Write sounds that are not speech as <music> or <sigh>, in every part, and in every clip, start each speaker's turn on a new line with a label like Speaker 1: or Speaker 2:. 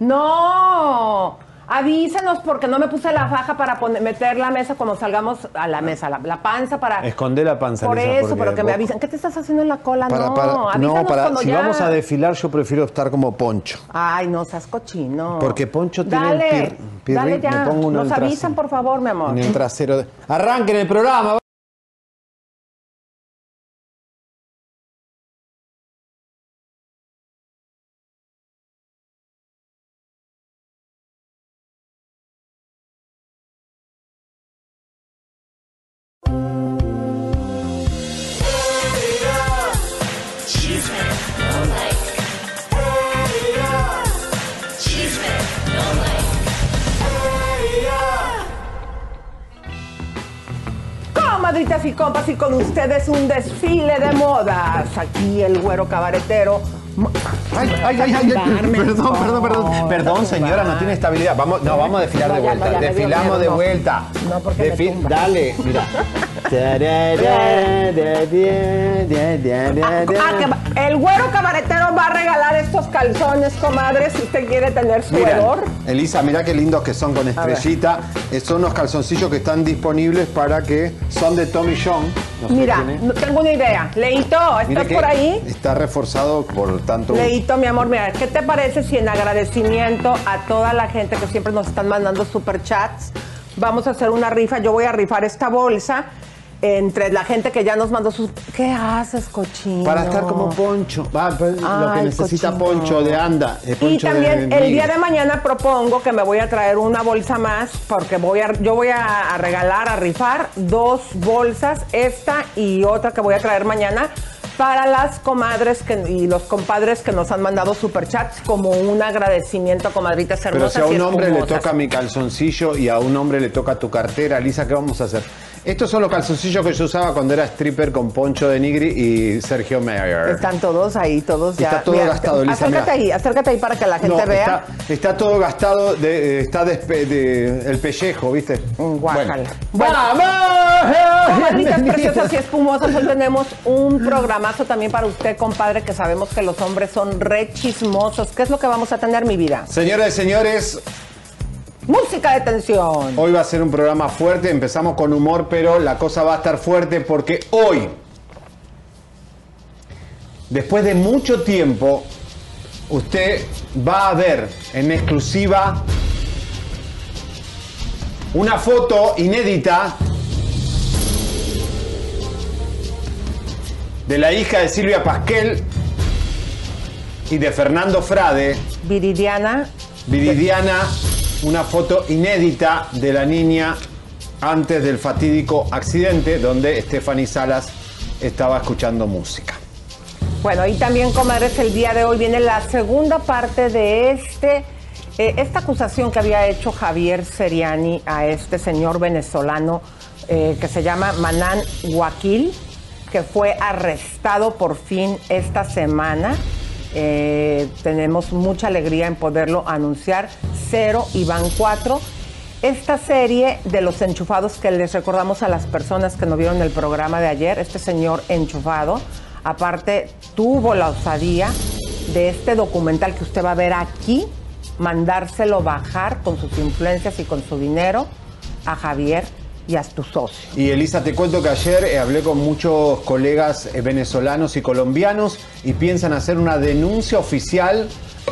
Speaker 1: No, avísenos porque no me puse la faja para poner- meter la mesa cuando salgamos a la mesa, la, la panza para...
Speaker 2: Escondé la panza.
Speaker 1: Por
Speaker 2: Lisa,
Speaker 1: eso,
Speaker 2: porque
Speaker 1: pero que me avisen. ¿Qué te estás haciendo en la cola?
Speaker 2: Para,
Speaker 1: no,
Speaker 2: para-
Speaker 1: avísanos
Speaker 2: no, para,
Speaker 1: cuando
Speaker 2: si
Speaker 1: ya...
Speaker 2: vamos a desfilar, yo prefiero estar como poncho.
Speaker 1: Ay, no seas cochino.
Speaker 2: Porque Poncho tiene
Speaker 1: Dale,
Speaker 2: el pir- pirri-
Speaker 1: dale ya.
Speaker 2: me pongo uno
Speaker 1: Nos avisan, por favor, mi amor.
Speaker 2: En el trasero. de- Arranquen el programa.
Speaker 1: Y con ustedes un desfile de modas. Aquí el güero cabaretero.
Speaker 2: Ay, ay, ay, perdón, perdón, perdón. Perdón, señora, no tiene estabilidad. Vamos, no, vamos a desfilar de vuelta. Desfilamos de vuelta.
Speaker 1: No, porque.
Speaker 2: Dale, mira.
Speaker 1: El güero cabaretero va a regalar estos calzones, comadre, si usted quiere tener su hedor.
Speaker 2: Elisa, mira qué lindos que son con estrellita. Eh, Son unos calzoncillos que están disponibles para que son de Tommy John. No sé
Speaker 1: Mira,
Speaker 2: quién es.
Speaker 1: no tengo una idea. Leito,
Speaker 2: Mira
Speaker 1: ¿estás
Speaker 2: que
Speaker 1: por ahí?
Speaker 2: Está reforzado por tanto.
Speaker 1: Leito, mi amor, mira, ¿qué te parece si en agradecimiento a toda la gente que siempre nos están mandando superchats, vamos a hacer una rifa? Yo voy a rifar esta bolsa entre la gente que ya nos mandó sus... ¿Qué haces, cochino?
Speaker 2: Para estar como Poncho. Va, pues, lo que necesita
Speaker 1: cochino.
Speaker 2: Poncho de anda. eh,
Speaker 1: Y
Speaker 2: Poncho
Speaker 1: también
Speaker 2: de
Speaker 1: el día de mañana propongo que me voy a traer una bolsa más porque voy a, yo voy a, a regalar, a rifar dos bolsas, esta y otra que voy a traer mañana para las comadres que, y los compadres que nos han mandado superchats como un agradecimiento, comadritas
Speaker 2: Pero
Speaker 1: hermosas
Speaker 2: si a un hombre le toca mi calzoncillo y a un hombre le toca tu cartera, Lisa, ¿qué vamos a hacer? Estos son los calzoncillos que yo usaba cuando era stripper con Poncho de Nigri y Sergio Meyer.
Speaker 1: Están todos ahí, todos ya.
Speaker 2: Está todo gastado, Elisa,
Speaker 1: Acércate ahí, acércate ahí para que la gente
Speaker 2: No,
Speaker 1: vea.
Speaker 2: Está, está todo gastado, de, eh, está despe- de- el pellejo, ¿viste?
Speaker 1: Guácala.
Speaker 2: Bueno. ¡Vamos! <laughs>
Speaker 1: preciosas y espumosas, hoy tenemos un programazo también para usted, compadre, que sabemos que los hombres son re chismosos. ¿Qué es lo que vamos a tener, mi vida?
Speaker 2: Señoras y señores,
Speaker 1: Música de tensión.
Speaker 2: hoy va a ser un programa fuerte. Empezamos con humor, pero la cosa va a estar fuerte porque hoy, después de mucho tiempo, usted va a ver en exclusiva una foto inédita de la hija de Silvia Pasquel y de Fernando Frade.
Speaker 1: Viridiana,
Speaker 2: Viridiana, una foto inédita de la niña antes del fatídico accidente donde Stephanie Salas estaba escuchando música.
Speaker 1: Bueno, y también, comadres, el día de hoy viene la segunda parte de este, eh, esta acusación que había hecho Javier Seriani a este señor venezolano eh, que se llama Manan Guaquil, que fue arrestado por fin esta semana. Eh, tenemos mucha alegría en poderlo anunciar. Cero y van cuatro. Esta serie de los enchufados que les recordamos a las personas que no vieron el programa de ayer, este señor enchufado, aparte tuvo la osadía de este documental que usted va a ver aquí, mandárselo bajar con sus influencias y con su dinero a Javier y a tu socio.
Speaker 2: Y Elisa, te cuento que ayer eh, hablé con muchos colegas eh, venezolanos y colombianos y piensan hacer una denuncia oficial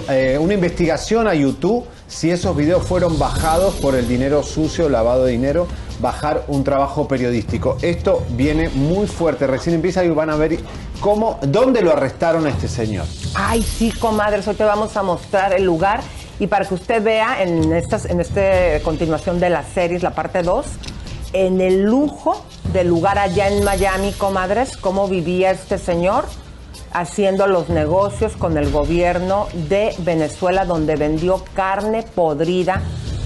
Speaker 2: eh, una investigación a YouTube si esos videos fueron bajados por el dinero sucio, lavado de dinero, bajar un trabajo periodístico. Esto viene muy fuerte. Recién empieza y van a ver cómo, dónde lo arrestaron a este señor.
Speaker 1: Ay, sí, comadres, hoy te vamos a mostrar el lugar y para que usted vea en estas, en esta continuación de las series, la parte 2, en el lujo del lugar allá en Miami, comadres, cómo vivía este señor haciendo los negocios con el gobierno de Venezuela, donde vendió carne podrida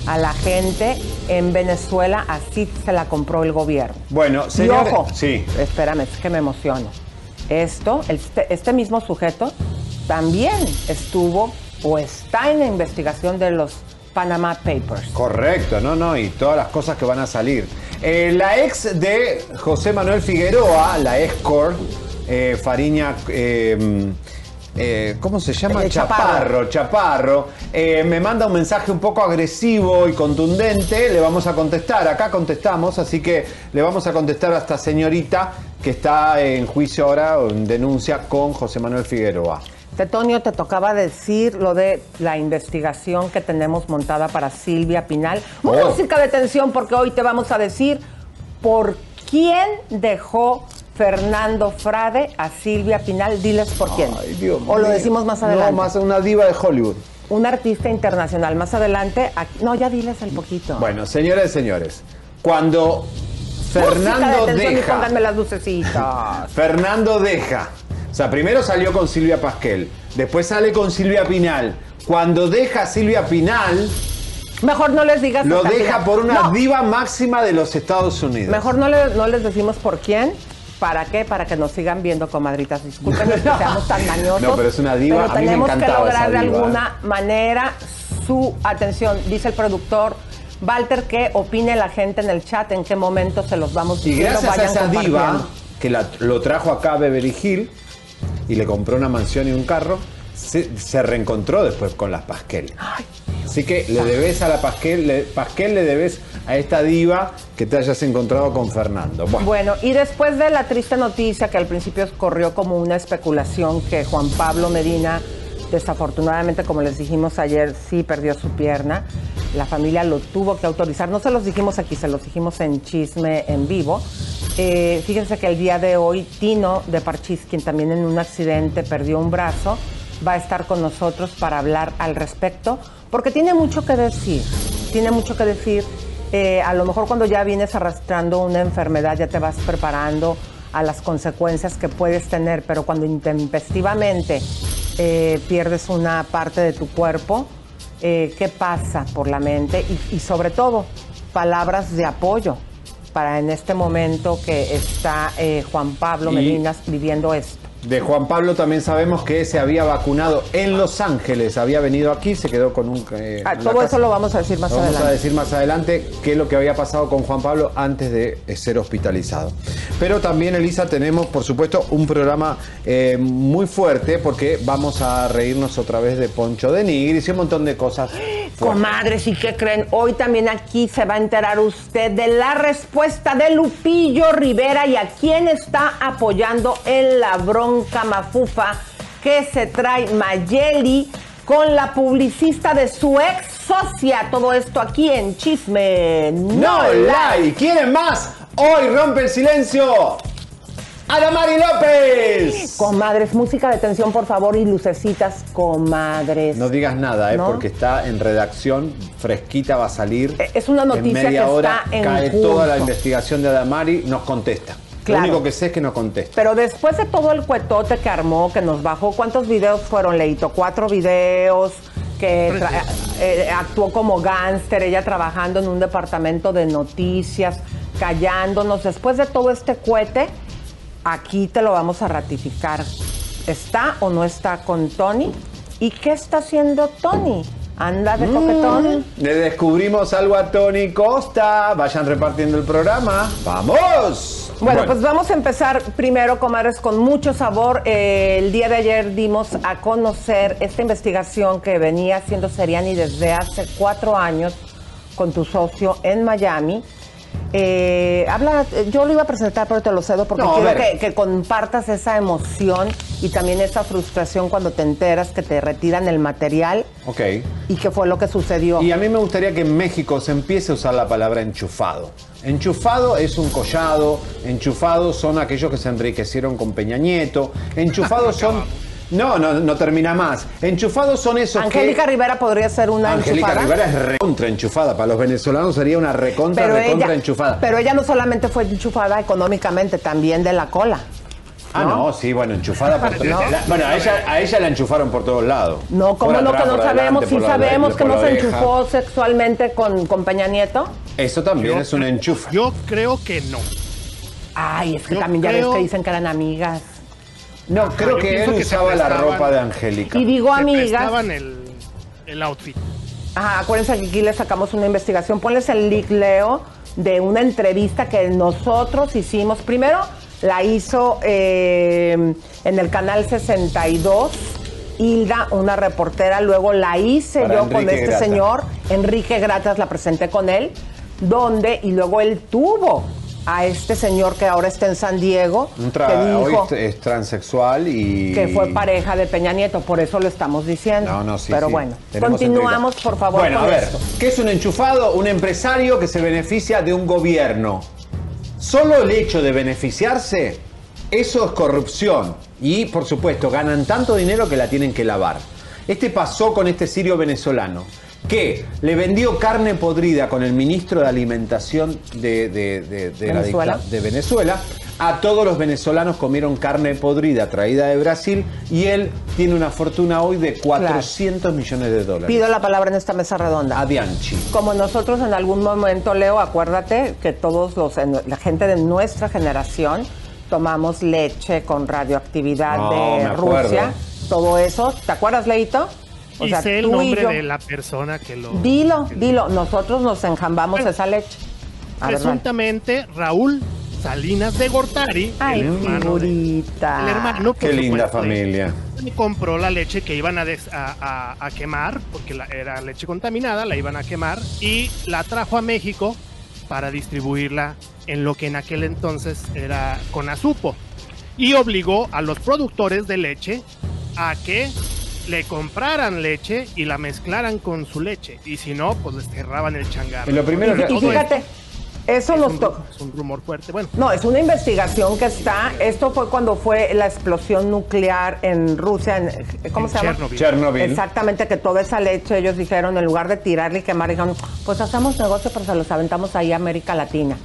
Speaker 1: a la gente en Venezuela, así se la compró el gobierno.
Speaker 2: Bueno,
Speaker 1: Y
Speaker 2: señor.
Speaker 1: ojo,
Speaker 2: Sí.
Speaker 1: espérame, es que me emociono. Esto, este, este mismo sujeto también estuvo o está en la investigación de los Panama Papers.
Speaker 2: Correcto, no, no, y todas las cosas que van a salir. Eh, la ex de José Manuel Figueroa, la ex Cor, eh, Fariña, eh, ¿cómo se llama?
Speaker 1: Chaparro.
Speaker 2: Chaparro, me manda un mensaje un poco agresivo y contundente, le vamos a contestar, acá contestamos, así que le vamos a contestar a esta señorita que está en juicio ahora, en denuncia con José Manuel Figueroa.
Speaker 1: Tetonio, te tocaba decir lo de la investigación que tenemos montada para Silvia Pinal.
Speaker 2: Oh.
Speaker 1: Música de tensión, porque hoy te vamos a decir por quién dejó Fernando Frade a Silvia Pinal. Diles por quién.
Speaker 2: Ay, Dios
Speaker 1: o lo
Speaker 2: mío.
Speaker 1: decimos más adelante.
Speaker 2: No, más una diva de Hollywood.
Speaker 1: Un artista internacional. Más adelante. aquí- no, ya diles el poquito.
Speaker 2: Bueno, señoras y señores, cuando
Speaker 1: de
Speaker 2: Fernando
Speaker 1: y
Speaker 2: deja,
Speaker 1: pónganme las lucecitas. <laughs>
Speaker 2: Fernando deja, o sea, primero salió con Silvia Pasquel, después sale con Silvia Pinal. Cuando deja a Silvia Pinal,
Speaker 1: Mejor no les digas.
Speaker 2: lo deja
Speaker 1: final.
Speaker 2: por una
Speaker 1: No,
Speaker 2: diva máxima de los Estados Unidos.
Speaker 1: Mejor no, le- no les decimos por quién. ¿Para qué? Para que nos sigan viendo, comadritas. Disculpen que <laughs> seamos tan mañosos.
Speaker 2: No, pero es una diva.
Speaker 1: Pero
Speaker 2: A mí me
Speaker 1: tenemos que
Speaker 2: encantaba
Speaker 1: lograr de alguna manera su atención. Dice el productor Walter que opine la gente en el chat en qué momento se los vamos
Speaker 2: Y
Speaker 1: diciendo.
Speaker 2: gracias a esa diva que la- lo trajo acá Beverly Hill y le compró una mansión y un carro, se, se reencontró después con las Pasquel. Así que le debes a la Pasquel, le, Pasquel le debes a esta diva que te hayas encontrado con Fernando. Bueno,
Speaker 1: Bueno, y después de la triste noticia que al principio corrió como una especulación que Juan Pablo Medina, desafortunadamente, como les dijimos ayer, sí perdió su pierna, la familia lo tuvo que autorizar. No se los dijimos aquí, se los dijimos en chisme en vivo. Eh, fíjense que el día de hoy, Tino de Parchís, quien también en un accidente perdió un brazo, va a estar con nosotros para hablar al respecto, porque tiene mucho que decir, tiene mucho que decir. Eh, a lo mejor cuando ya vienes arrastrando una enfermedad ya te vas preparando a las consecuencias que puedes tener, pero cuando intempestivamente eh, pierdes una parte de tu cuerpo, eh, ¿qué pasa por la mente? Y, y sobre todo, palabras de apoyo para en este momento que está eh, Juan Pablo
Speaker 2: Y-
Speaker 1: Medina viviendo esto.
Speaker 2: De Juan Pablo también sabemos que se había vacunado en Los Ángeles, había venido aquí, se quedó con un... eh,
Speaker 1: Ah, todo
Speaker 2: casa.
Speaker 1: eso lo vamos a decir más
Speaker 2: Vamos
Speaker 1: adelante.
Speaker 2: a decir más adelante qué es lo que había pasado con Juan Pablo antes de eh, ser hospitalizado. Pero también, Elisa, tenemos, por supuesto, un programa eh, muy fuerte porque vamos a reírnos otra vez de Poncho de Nigris y un montón de cosas. fuertes.
Speaker 1: Comadres, ¿y qué creen? Hoy también aquí se va a enterar usted de la respuesta de Lupillo Rivera y a quién está apoyando en la bronca mafufa que se trae Mayeli con la publicista de su ex socia. Todo esto aquí en Chisme
Speaker 2: ¡No like! ¿Quieren más? Hoy rompe el silencio. ¡Adamari López!
Speaker 1: Comadres, música de tensión, por favor, y lucecitas, comadres.
Speaker 2: No digas nada, ¿eh?
Speaker 1: ¿No?
Speaker 2: porque está en redacción, fresquita, va a salir.
Speaker 1: Es una noticia
Speaker 2: en media
Speaker 1: que
Speaker 2: hora
Speaker 1: está en
Speaker 2: cae
Speaker 1: curso.
Speaker 2: toda la investigación de Adamari, nos contesta.
Speaker 1: Claro.
Speaker 2: Lo único que sé es que nos contesta.
Speaker 1: Pero después de todo el cuetote que armó, que nos bajó, ¿cuántos videos fueron, Leito? Cuatro videos, que eh, actuó como gángster, ella trabajando en un departamento de noticias, callándonos. Después de todo este cuete, aquí te lo vamos a ratificar. ¿Está o no está con Tony? ¿Y qué está haciendo Tony? ¿Anda de toquetón?
Speaker 2: Le descubrimos algo a Tony Costa. Vayan repartiendo el programa. ¡Vamos!
Speaker 1: Bueno, pues vamos a empezar primero, comadres, con mucho sabor. Eh, el día de ayer dimos a conocer esta investigación que venía haciendo Seriani desde hace cuatro años con tu socio en Miami. Eh, habla, yo lo iba a presentar, pero te lo cedo porque
Speaker 2: No,
Speaker 1: quiero que compartas esa emoción y también esa frustración cuando te enteras que te retiran el material
Speaker 2: Ok.
Speaker 1: y qué fue lo que sucedió.
Speaker 2: Y a mí me gustaría que en México se empiece a usar la palabra enchufado. Enchufado es un collado, enchufados son aquellos que se enriquecieron con Peña Nieto, <laughs> enchufados son... No, no, no termina más. Enchufados son esos
Speaker 1: Angélica
Speaker 2: que...
Speaker 1: Rivera podría ser una
Speaker 2: Angélica
Speaker 1: enchufada.
Speaker 2: Rivera es recontra enchufada. Para los venezolanos sería una recontra,
Speaker 1: pero
Speaker 2: recontra
Speaker 1: ella,
Speaker 2: enchufada.
Speaker 1: pero ella no solamente fue enchufada económicamente, también de la cola.
Speaker 2: ah, no, sí, bueno, enchufada por <laughs>
Speaker 1: No.
Speaker 2: la- Bueno, a ella, a ella la enchufaron por todos lados.
Speaker 1: No, ¿cómo no? Que no sabemos, sí
Speaker 2: la-
Speaker 1: sabemos que no se enchufó sexualmente con, con Peña Nieto.
Speaker 2: Eso también
Speaker 3: Yo-
Speaker 2: es un enchufe.
Speaker 3: Yo creo que no.
Speaker 1: Ay, es que
Speaker 3: Yo
Speaker 1: también ya ves que dicen que eran amigas.
Speaker 2: No, creo
Speaker 3: yo
Speaker 2: que él
Speaker 3: que
Speaker 2: usaba la ropa de Angélica.
Speaker 1: Y digo
Speaker 3: Se
Speaker 1: amigas.
Speaker 3: el, el outfit.
Speaker 1: Ajá, acuérdense que aquí le sacamos una investigación. Ponles el link, Leo, de una entrevista que nosotros hicimos. Primero la hizo eh, en el canal 62. Hilda, una reportera, luego la hice
Speaker 2: Para
Speaker 1: yo con este
Speaker 2: Grata.
Speaker 1: señor, Enrique Gratas, la presenté con él, donde, y luego él tuvo a este señor que ahora está en San Diego,
Speaker 2: Un tra-
Speaker 1: que
Speaker 2: hoy
Speaker 1: dijo
Speaker 2: es, es transexual y.
Speaker 1: que fue pareja de Peña Nieto, por eso lo estamos diciendo.
Speaker 2: No, no, sí.
Speaker 1: Pero
Speaker 2: sí.
Speaker 1: bueno,
Speaker 2: Tenemos
Speaker 1: continuamos,
Speaker 2: entrevista.
Speaker 1: por favor.
Speaker 2: Bueno,
Speaker 1: con
Speaker 2: a ver,
Speaker 1: esto.
Speaker 2: ¿qué es un enchufado? Un empresario que se beneficia de un gobierno. Solo el hecho de beneficiarse, eso es corrupción. Y, por supuesto, ganan tanto dinero que la tienen que lavar. Este pasó con este sirio venezolano que le vendió carne podrida con el ministro de Alimentación de, de- de- de la
Speaker 1: Venezuela.
Speaker 2: dicta- de Venezuela. A todos los venezolanos comieron carne podrida traída de Brasil y él tiene una fortuna hoy de 400 millones de dólares.
Speaker 1: Pido la palabra en esta mesa redonda.
Speaker 2: A Bianchi.
Speaker 1: Como nosotros en algún momento, Leo, acuérdate que todos los, la gente de nuestra generación tomamos leche con radioactividad
Speaker 2: No,
Speaker 1: de. Rusia, todo eso. ¿Te acuerdas, Leito?
Speaker 3: Y sé el nombre
Speaker 1: yo.
Speaker 3: de la persona que lo.
Speaker 1: Dilo, dilo. Nosotros nos enjambamos
Speaker 3: Bueno,
Speaker 1: esa leche. A ver,
Speaker 3: Presuntamente, Raúl Salinas de Gortari,
Speaker 1: Ay,
Speaker 3: el hermano, de-
Speaker 1: figurita.
Speaker 3: el hermano,
Speaker 2: Qué linda familia.
Speaker 3: compró la leche que iban a, des- a, a- a quemar, porque la- era leche contaminada, la iban a quemar, y la trajo a México para distribuirla en lo que en aquel entonces era Conazupo. Y obligó a los productores de leche a que le compraran leche y la mezclaran con su leche. Y si no, pues les cerraban el changarro.
Speaker 2: Y lo primero
Speaker 1: Y,
Speaker 2: que-
Speaker 1: y
Speaker 3: Todo
Speaker 1: fíjate, eso
Speaker 3: es
Speaker 1: nos
Speaker 3: un,
Speaker 1: tocó.
Speaker 3: es un rumor fuerte. Bueno,
Speaker 1: No, es una investigación que está. Esto fue cuando fue la explosión nuclear en Rusia. en- ¿Cómo
Speaker 3: en
Speaker 1: se llama?
Speaker 3: Chernobyl.
Speaker 2: Chernobyl.
Speaker 1: Exactamente, que toda esa leche, ellos dijeron, en lugar de tirarla y quemar, dijeron, pues hacemos negocio, pero se los aventamos ahí a América Latina.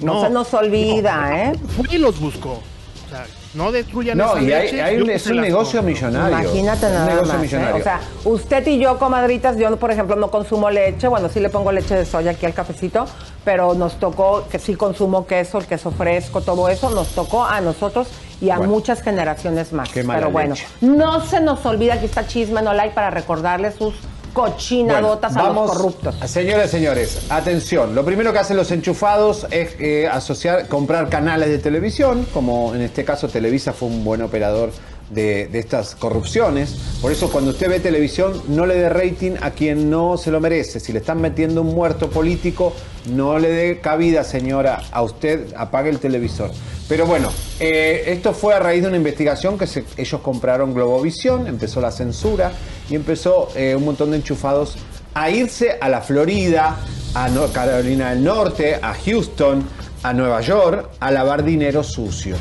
Speaker 1: No, se nos olvida,
Speaker 3: no,
Speaker 1: ¿eh?
Speaker 3: Fue y los buscó. O sea, no destruyan
Speaker 2: No,
Speaker 3: esa
Speaker 2: y hay,
Speaker 3: leche,
Speaker 2: hay un, es un negocio
Speaker 3: compro.
Speaker 2: millonario.
Speaker 1: Imagínate
Speaker 2: un
Speaker 1: nada
Speaker 2: negocio
Speaker 1: más. ¿eh?
Speaker 2: millonario.
Speaker 1: O sea, usted y yo, comadritas, yo, por ejemplo, no consumo leche. Bueno, sí le pongo leche de soya aquí al cafecito, pero nos tocó que sí consumo queso, el queso fresco, todo eso. Nos tocó a nosotros y a
Speaker 2: Bueno.
Speaker 1: muchas generaciones más.
Speaker 2: Qué mala
Speaker 1: pero bueno,
Speaker 2: leche.
Speaker 1: no se nos olvida que está Chisme No Like para recordarle sus cochinadotas
Speaker 2: Bueno,
Speaker 1: a los corruptos.
Speaker 2: Señoras y señores, atención. Lo primero que hacen los enchufados es eh, asociar, comprar canales de televisión, como en este caso Televisa fue un buen operador de, estas corrupciones. Por eso cuando usted ve televisión, no le dé rating a quien no se lo merece. Si le están metiendo un muerto político, no le dé cabida, señora, a usted, apague el televisor. Pero bueno, eh, esto fue a raíz de una investigación que ellos compraron Globovisión, empezó la censura y empezó eh, un montón de enchufados a irse a la Florida, a Carolina del Norte, a Houston, a Nueva York, a lavar dinero sucio.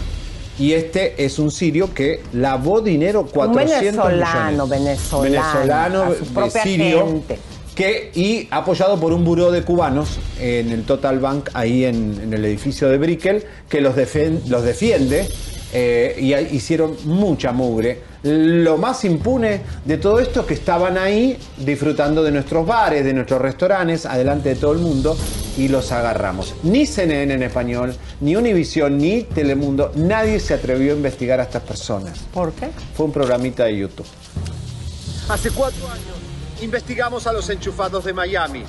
Speaker 2: Y este es un sirio que lavó dinero 400
Speaker 1: venezolano,
Speaker 2: millones.
Speaker 1: venezolano,
Speaker 2: venezolano de
Speaker 1: propia
Speaker 2: sirio,
Speaker 1: gente.
Speaker 2: que y apoyado por un buró de cubanos en el Total Bank ahí en, en el edificio de Brickell que los, defen- los defiende eh, y hicieron mucha mugre. Lo más impune de todo esto es que estaban ahí disfrutando de nuestros bares, de nuestros restaurantes, adelante de todo el mundo y los agarramos. Ni CNN en español, ni Univision, ni Telemundo, nadie se atrevió a investigar a estas personas.
Speaker 1: ¿Por qué?
Speaker 2: Fue un programita de YouTube.
Speaker 4: Hace cuatro años investigamos a los enchufados de Miami,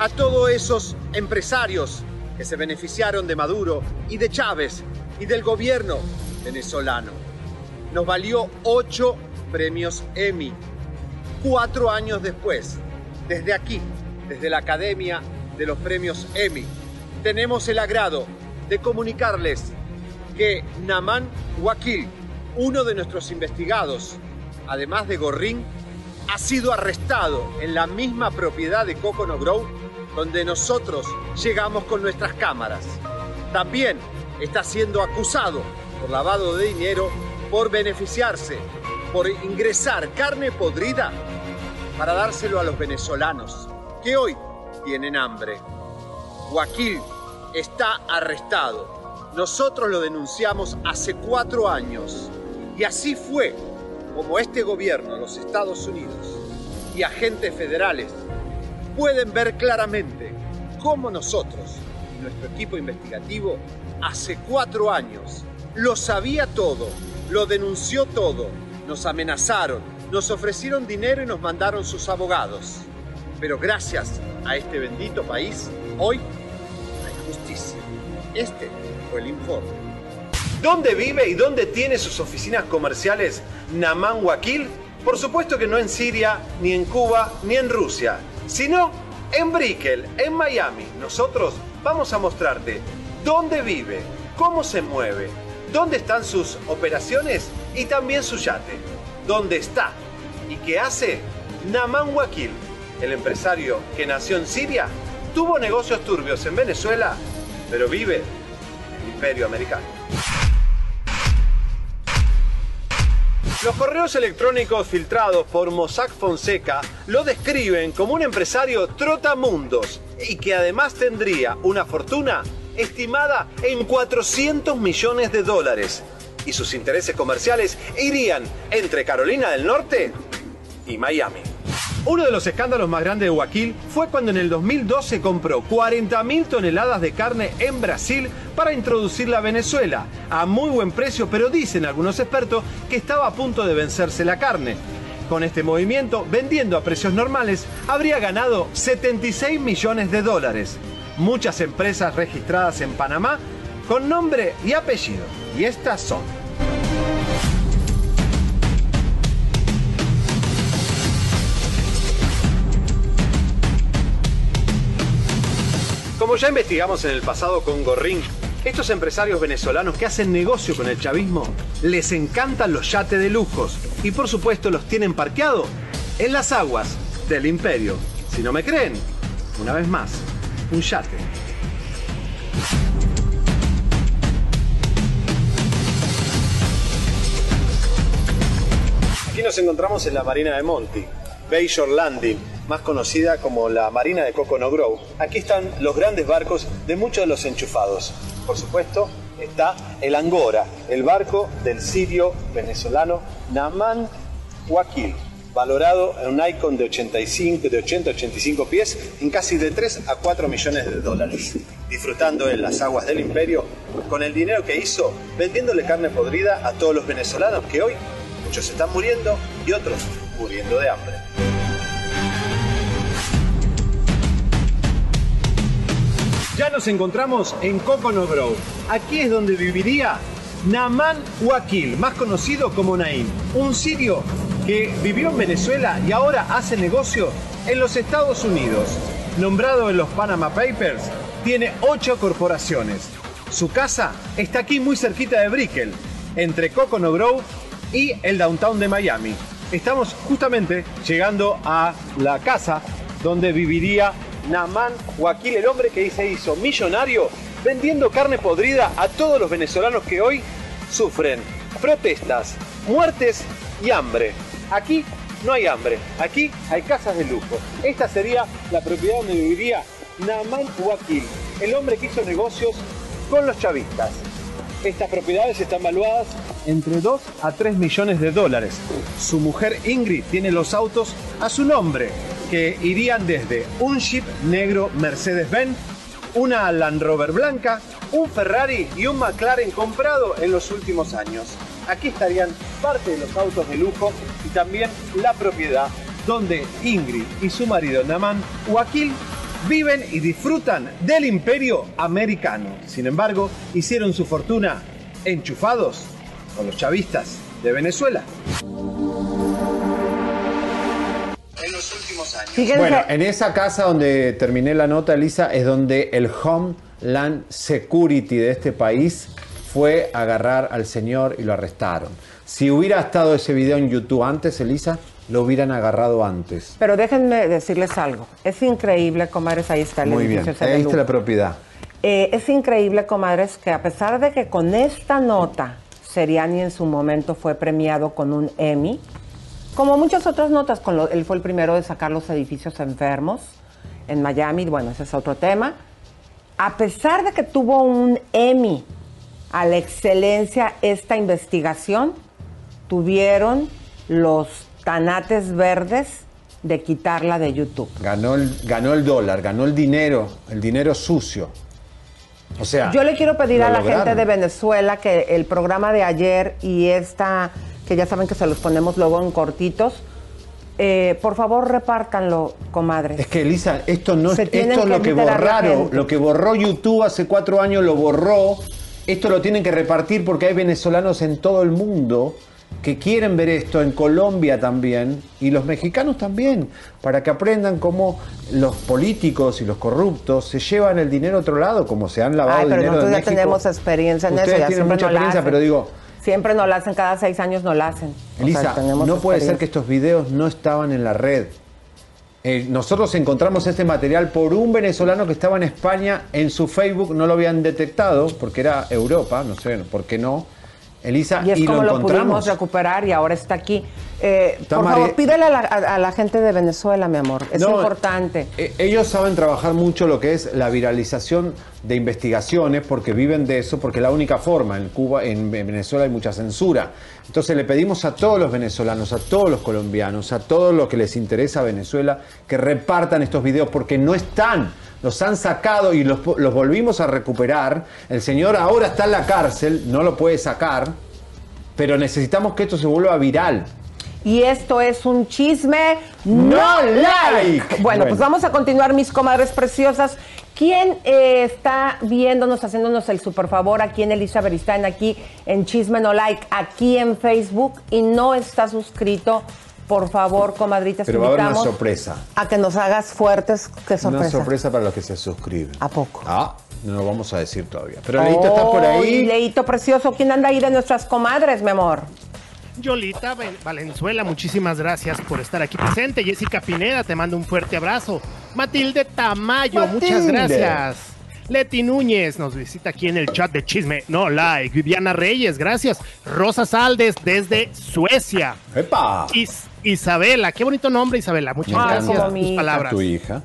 Speaker 4: a todos esos empresarios que se beneficiaron de Maduro y de Chávez y del gobierno venezolano. Nos valió ocho premios Emmy. Cuatro años después, desde aquí, desde la Academia de los Premios Emmy,
Speaker 5: tenemos el agrado de comunicarles que Naman Wakil, uno de nuestros investigados, además de Gorrín, ha sido arrestado en la misma propiedad de Coconut Grove donde nosotros llegamos con nuestras cámaras. También está siendo acusado por lavado de dinero, por beneficiarse, por ingresar carne podrida para dárselo a los venezolanos que hoy tienen hambre. Joaquín está arrestado. Nosotros lo denunciamos hace cuatro años y así fue como este gobierno, los Estados Unidos y agentes federales pueden ver claramente cómo nosotros, nuestro equipo investigativo, hace cuatro años lo sabía todo, lo denunció todo, nos amenazaron, nos ofrecieron dinero y nos mandaron sus abogados. Pero gracias a este bendito país, hoy hay justicia. Este fue el informe.
Speaker 2: ¿Dónde vive y dónde tiene sus oficinas comerciales Naman Wakil? Por supuesto que no en Siria, ni en Cuba, ni en Rusia, sino en Brickell, en Miami. Nosotros vamos a mostrarte dónde vive, cómo se mueve, dónde están sus operaciones y también su yate. ¿Dónde está? ¿Y qué hace? Naman Wakil, el empresario que nació en Siria, tuvo negocios turbios en Venezuela, pero vive en el imperio americano. Los correos electrónicos filtrados por Mossack Fonseca lo describen como un empresario trotamundos y que además tendría una fortuna estimada en 400 millones de dólares. Y sus intereses comerciales irían entre Carolina del Norte y Miami. Uno de los escándalos más grandes de Wakil fue cuando en el 2012 compró 40.000 toneladas de carne en Brasil para introducirla a Venezuela a muy buen precio, pero dicen algunos expertos que estaba a punto de vencerse la carne. Con este movimiento, vendiendo a precios normales, habría ganado 76 millones de dólares. Muchas empresas registradas en Panamá con nombre y apellido. Y estas son Como ya investigamos en el pasado con Gorrín, estos empresarios venezolanos que hacen negocio con el chavismo les encantan los yates de lujos y por supuesto los tienen parqueados en las aguas del imperio. Si no me creen, una vez más, un yate. Aquí nos encontramos en la Marina de Monti, Bayshore Landing, más conocida como la Marina de Coconut Grove. Aquí están los grandes barcos de muchos de los enchufados. Por supuesto, está el Angora, el barco del sirio venezolano Naman Wakil, valorado en un icon de 85, de 80 85 pies, en casi de 3 a 4 millones de dólares. Disfrutando en las aguas del imperio con el dinero que hizo vendiéndole carne podrida a todos los venezolanos que hoy muchos están muriendo y otros muriendo de hambre. Ya nos encontramos en Coconut Grove. Aquí es donde viviría Naman Wakil, más conocido como Naim, un sirio que vivió en Venezuela y ahora hace negocio en los Estados Unidos. Nombrado en los Panama Papers, tiene ocho corporaciones. Su casa está aquí muy cerquita de Brickell, entre Coconut Grove y el downtown de Miami. Estamos justamente llegando a la casa donde viviría Naman Wakil, el hombre que se hizo millonario vendiendo carne podrida a todos los venezolanos que hoy sufren protestas, muertes y hambre. Aquí no hay hambre, aquí hay casas de lujo. Esta sería la propiedad donde viviría Naman Wakil, el hombre que hizo negocios con los chavistas. Estas propiedades están valuadas entre 2 a 3 millones de dólares. Su mujer Ingrid tiene los autos a su nombre que irían desde un Jeep negro Mercedes-Benz, una Land Rover blanca, un Ferrari y un McLaren comprado en los últimos años. Aquí estarían parte de los autos de lujo y también la propiedad donde Ingrid y su marido Naman Wakil viven y disfrutan del imperio americano. Sin embargo, hicieron su fortuna enchufados con los chavistas de Venezuela.
Speaker 5: En los últimos años.
Speaker 6: Fíjense,
Speaker 1: Bueno, en esa casa donde terminé la nota, Elisa, es donde el home
Speaker 2: Land Security de este país fue agarrar al señor y lo arrestaron. Si hubiera estado ese video en YouTube antes, Elisa, lo hubieran agarrado antes.
Speaker 1: Pero déjenme decirles algo. Es increíble, comadres, ahí está el
Speaker 2: Muy bien, ahí está la propiedad.
Speaker 1: Eh, es increíble, comadres, que a pesar de que con esta nota Seriani en su momento fue premiado con un Emmy, como muchas otras notas, con lo- él fue el primero de sacar los edificios enfermos en Miami, bueno, ese es otro tema. A pesar de que tuvo un Emmy a la excelencia esta investigación, tuvieron los tanates verdes de quitarla de YouTube.
Speaker 2: Ganó el, ganó el dólar, ganó el dinero, el dinero sucio. O sea,
Speaker 1: Yo le quiero pedir a la
Speaker 2: lograron.
Speaker 1: gente de Venezuela que el programa de ayer y esta, que ya saben que se los ponemos luego en cortitos, eh, por favor repártanlo, comadres.
Speaker 2: Es que Elisa, esto no
Speaker 1: Se
Speaker 2: es, esto es
Speaker 1: que
Speaker 2: lo que borraron, lo que borró YouTube hace cuatro años lo borró. Esto lo tienen que repartir porque hay venezolanos en todo el mundo que quieren ver esto, en Colombia también, y los mexicanos también, para que aprendan cómo los políticos y los corruptos se llevan el dinero a otro lado, como se han lavado
Speaker 1: Ay, pero
Speaker 2: dinero
Speaker 1: nosotros
Speaker 2: de
Speaker 1: ya
Speaker 2: México.
Speaker 1: tenemos experiencia en eso. Ya
Speaker 2: tienen mucha experiencia, pero digo,
Speaker 1: Siempre nos la hacen, cada seis años nos la hacen. O sea,
Speaker 2: Elisa, no puede ser que estos videos no estaban en la red. Eh, nosotros encontramos este material por un venezolano que estaba en España en su Facebook, no lo habían detectado porque era Europa, no sé por qué no. Elisa,
Speaker 1: Y es
Speaker 2: y
Speaker 1: como
Speaker 2: lo
Speaker 1: lo, pudimos recuperar y ahora está aquí. Eh,
Speaker 2: Está
Speaker 1: por favor, pídele a la, a- a la gente de Venezuela, mi amor. Es
Speaker 2: No,
Speaker 1: importante.
Speaker 2: eh, ellos saben trabajar mucho lo que es la viralización de investigaciones porque viven de eso, porque es la única forma. En Cuba, en Venezuela hay mucha censura. Entonces le pedimos a todos los venezolanos, a todos los colombianos, a todos los que les interesa Venezuela, que repartan estos videos porque no están. Los han sacado y los, los volvimos a recuperar. El señor ahora está en la cárcel, no lo puede sacar, pero necesitamos que esto se vuelva viral.
Speaker 1: Y esto es un chisme no,
Speaker 2: No
Speaker 1: like.
Speaker 2: like.
Speaker 1: Bueno,
Speaker 2: Bueno.
Speaker 1: pues vamos a continuar, mis comadres preciosas. ¿Quién eh, está viéndonos, haciéndonos el super favor aquí en Elisa Beristain, aquí en Chisme No Like, aquí en Facebook y no está suscrito? Por favor, comadritas,
Speaker 2: Pero va a haber una sorpresa.
Speaker 1: a que nos hagas fuertes. ¿Qué sorpresa?
Speaker 2: Una sorpresa para los que se suscriben.
Speaker 1: ¿A poco?
Speaker 2: Ah, no lo vamos a decir todavía. Pero Leito está por
Speaker 1: ¡Ay,
Speaker 2: ahí.
Speaker 1: Leito precioso, ¿quién anda ahí de nuestras comadres, mi amor?
Speaker 3: Yolita Valenzuela, muchísimas gracias por estar aquí presente. Jessica Pineda, te mando un fuerte abrazo. Matilde Tamayo, muchas gracias. Leti Núñez nos visita aquí en el chat de Chisme, no like. Viviana Reyes, gracias. Rosa Saldes desde Suecia.
Speaker 2: ¡Epa!
Speaker 3: Is- Isabela, qué bonito nombre Isabela, muchas
Speaker 2: Me
Speaker 3: gracias por tus palabras.
Speaker 2: Tu hija.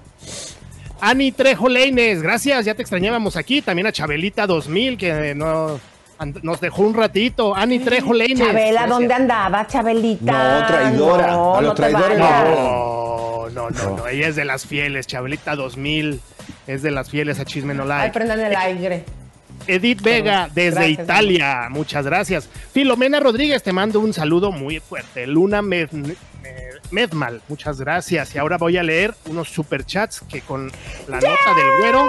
Speaker 3: Ani Trejo Leines, gracias, ya te extrañábamos aquí. También a Chabelita 2000, que no, and- nos dejó un ratito. Ani Trejo Leines.
Speaker 1: Chabela,
Speaker 3: gracias.
Speaker 1: ¿dónde andaba, Chabelita?
Speaker 2: No, traidora.
Speaker 1: No,
Speaker 2: A los
Speaker 1: no
Speaker 2: traidores.
Speaker 3: No, no, no, no, ella es de las fieles, Chabelita 2000 es de las fieles a Chisme No
Speaker 1: Ay, prendan el aire.
Speaker 3: Edith Vega desde
Speaker 1: Gracias,
Speaker 3: Italia, muchas gracias. Filomena Rodríguez, te mando un saludo muy fuerte. Luna Med- Med- Medmal, muchas gracias. Y ahora voy a leer unos superchats que con la nota del güero,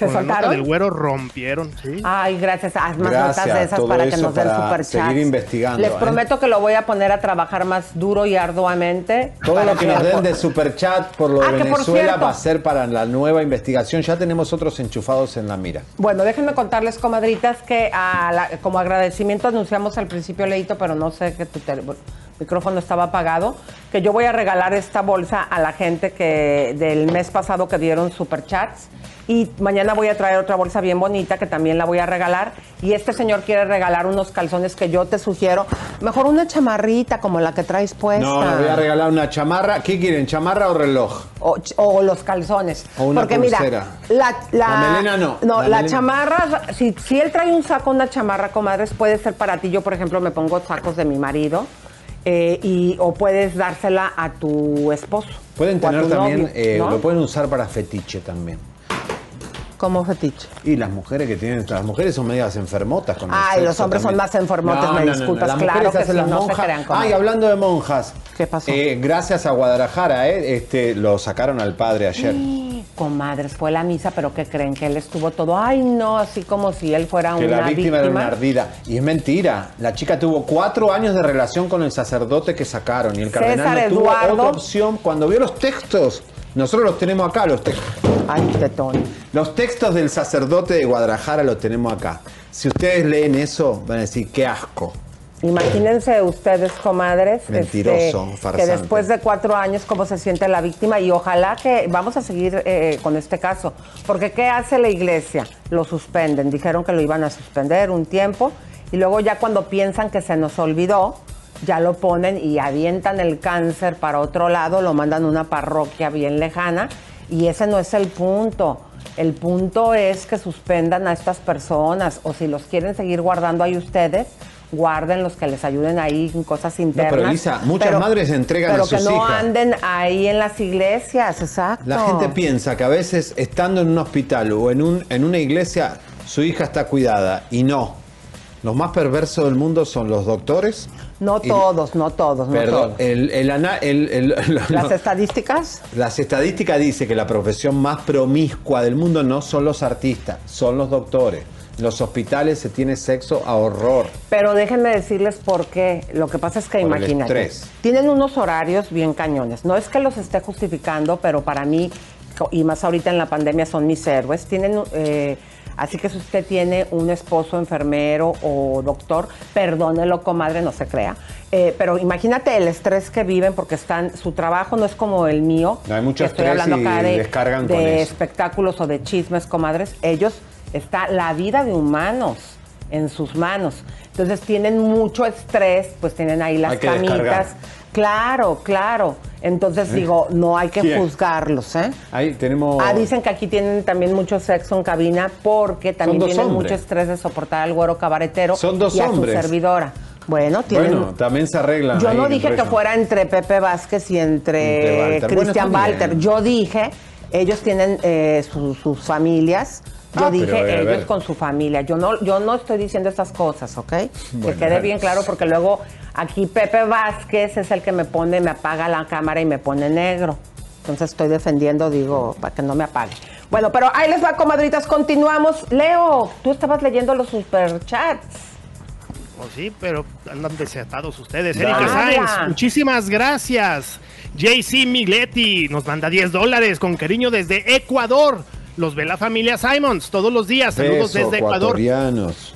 Speaker 1: ¿Se
Speaker 3: con la nota
Speaker 1: soltaron?
Speaker 3: del güero rompieron, ¿sí?
Speaker 1: Ay, gracias. Haz más
Speaker 2: Gracias,
Speaker 1: notas de esas para que nos den super
Speaker 2: seguir investigando,
Speaker 1: Les
Speaker 2: ¿eh?
Speaker 1: prometo que lo voy a poner a trabajar más duro y arduamente.
Speaker 2: Todo lo que nos den de superchat por lo
Speaker 1: Ah,
Speaker 2: de
Speaker 1: por
Speaker 2: Venezuela
Speaker 1: cierto.
Speaker 2: va a ser para la nueva investigación. Ya tenemos otros enchufados en la mira.
Speaker 1: Bueno, déjenme contarles, comadritas, que a la- como agradecimiento anunciamos al principio, Leito, pero no sé que tu tele- micrófono estaba apagado, que yo voy a regalar esta bolsa a la gente que del mes pasado que dieron superchats. Y mañana voy a traer otra bolsa bien bonita que también la voy a regalar. Y este señor quiere regalar unos calzones que yo te sugiero. Mejor una chamarrita como la que traes puesta.
Speaker 2: No, le voy a regalar una chamarra. ¿Qué quieren, chamarra o reloj?
Speaker 1: O, los calzones.
Speaker 2: O una
Speaker 1: Porque
Speaker 2: pulsera.
Speaker 1: mira, la, la,
Speaker 2: La melena no,
Speaker 1: No,
Speaker 2: la
Speaker 1: la, chamarra, si, si él trae un saco, una chamarra, comadres, puede ser para ti. Yo, por ejemplo, me pongo sacos de mi marido. Eh, y, o puedes dársela a tu esposo.
Speaker 2: Pueden tener también,
Speaker 1: novio,
Speaker 2: eh,
Speaker 1: ¿no?
Speaker 2: lo pueden usar para fetiche también.
Speaker 1: Como fetiche.
Speaker 2: Y las mujeres que tienen, las mujeres son medias enfermotas con
Speaker 1: Ay, los hombres son más enfermotes, me disculpas,
Speaker 2: Las
Speaker 1: claro que sí,
Speaker 2: las
Speaker 1: no se crean.
Speaker 2: Ay, hablando de monjas.
Speaker 1: ¿Qué pasó?
Speaker 2: Eh, gracias a Guadalajara, eh, este, lo sacaron al padre ayer.
Speaker 1: Comadres, fue la misa, pero ¿qué creen? Que él estuvo todo, ay no, así como si él fuera
Speaker 2: Que
Speaker 1: una
Speaker 2: la víctima, era una ardida. Y es mentira. La chica tuvo cuatro años de relación con el sacerdote que sacaron. Y el cardenal
Speaker 1: César
Speaker 2: no tuvo
Speaker 1: Eduardo.
Speaker 2: otra opción. Cuando vio los textos, nosotros los tenemos acá, los textos.
Speaker 1: Ay, tetón.
Speaker 2: Los textos del sacerdote de Guadalajara los tenemos acá. Si ustedes leen eso, van a decir, qué asco.
Speaker 1: Imagínense ustedes, comadres,
Speaker 2: Mentiroso,
Speaker 1: este, que después de cuatro años cómo se siente la víctima y ojalá que vamos a seguir eh, con este caso, porque ¿qué hace la iglesia? Lo suspenden, dijeron que lo iban a suspender un tiempo y luego ya cuando piensan que se nos olvidó, ya lo ponen y avientan el cáncer para otro lado, lo mandan a una parroquia bien lejana y ese no es el punto. El punto es que suspendan a estas personas o si los quieren seguir guardando ahí ustedes, guarden los que les ayuden ahí en cosas internas.
Speaker 2: pero, Elisa, muchas madres entregan a
Speaker 1: pero
Speaker 2: sus
Speaker 1: que no
Speaker 2: hijas.
Speaker 1: anden ahí en las iglesias, exacto.
Speaker 2: La gente piensa que a veces estando en un hospital o en, un, en una iglesia, su hija está cuidada y no. Los más perversos del mundo son los doctores.
Speaker 1: No todos, no todos, no
Speaker 2: Perdón,
Speaker 1: todos.
Speaker 2: el, el ana- el- el- <laughs>
Speaker 1: Las estadísticas,
Speaker 2: las estadísticas dicen que la profesión más promiscua del mundo no son los artistas, son los doctores. En los hospitales se tiene sexo a horror.
Speaker 1: pero déjenme decirles por qué. Lo que pasa es que
Speaker 2: Por
Speaker 1: imagínate, tienen unos horarios bien cañones. No es que los esté justificando, pero para mí, y más ahorita en la pandemia, son mis héroes. Tienen, eh, así que si usted tiene un esposo enfermero o doctor, perdónelo, comadre, no se crea. Eh, pero imagínate el estrés que viven porque están, su trabajo no es como el mío.
Speaker 2: No, hay mucho
Speaker 1: que estoy
Speaker 2: estrés
Speaker 1: hablando acá de,
Speaker 2: descargan
Speaker 1: de
Speaker 2: con eso.
Speaker 1: espectáculos o de chismes, comadres. Ellos está la vida de humanos en sus manos. Entonces tienen mucho estrés, pues tienen ahí las camitas.
Speaker 2: descargar.
Speaker 1: Claro, claro. Entonces digo, no hay que
Speaker 2: ¿Quién?
Speaker 1: juzgarlos, ¿eh?
Speaker 2: Ahí tenemos.
Speaker 1: Ah, dicen que aquí tienen también mucho sexo en cabina porque también tienen
Speaker 2: hombres.
Speaker 1: mucho estrés de soportar al güero cabaretero
Speaker 2: Son dos
Speaker 1: y a
Speaker 2: hombres.
Speaker 1: su servidora. Bueno, tienen...
Speaker 2: Bueno, también se arreglan.
Speaker 1: Yo
Speaker 2: ahí
Speaker 1: no dije que fuera entre Pepe Vázquez y
Speaker 2: Entre
Speaker 1: entre
Speaker 2: Walter. Bueno,
Speaker 1: Cristian. Walter. Yo dije, ellos tienen eh, su- sus familias. Yo
Speaker 2: Ah,
Speaker 1: dije
Speaker 2: pero,
Speaker 1: ellos con su familia. Yo no, yo no estoy diciendo estas cosas, ¿ok? que quede bien claro porque luego aquí Pepe Vázquez es el que me pone, me apaga la cámara y me pone negro. Entonces estoy defendiendo, digo, para que no me apague. Bueno, pero ahí les va, comadritas, continuamos. Leo, tú estabas leyendo los superchats.
Speaker 3: Oh, sí, pero andan desatados ustedes. Erika Sainz,
Speaker 1: Habla.
Speaker 3: muchísimas gracias. JC Migletti nos manda 10 dólares con cariño desde Ecuador. Los ve la familia Simons todos los días. Saludos
Speaker 2: Beso,
Speaker 3: desde Ecuador.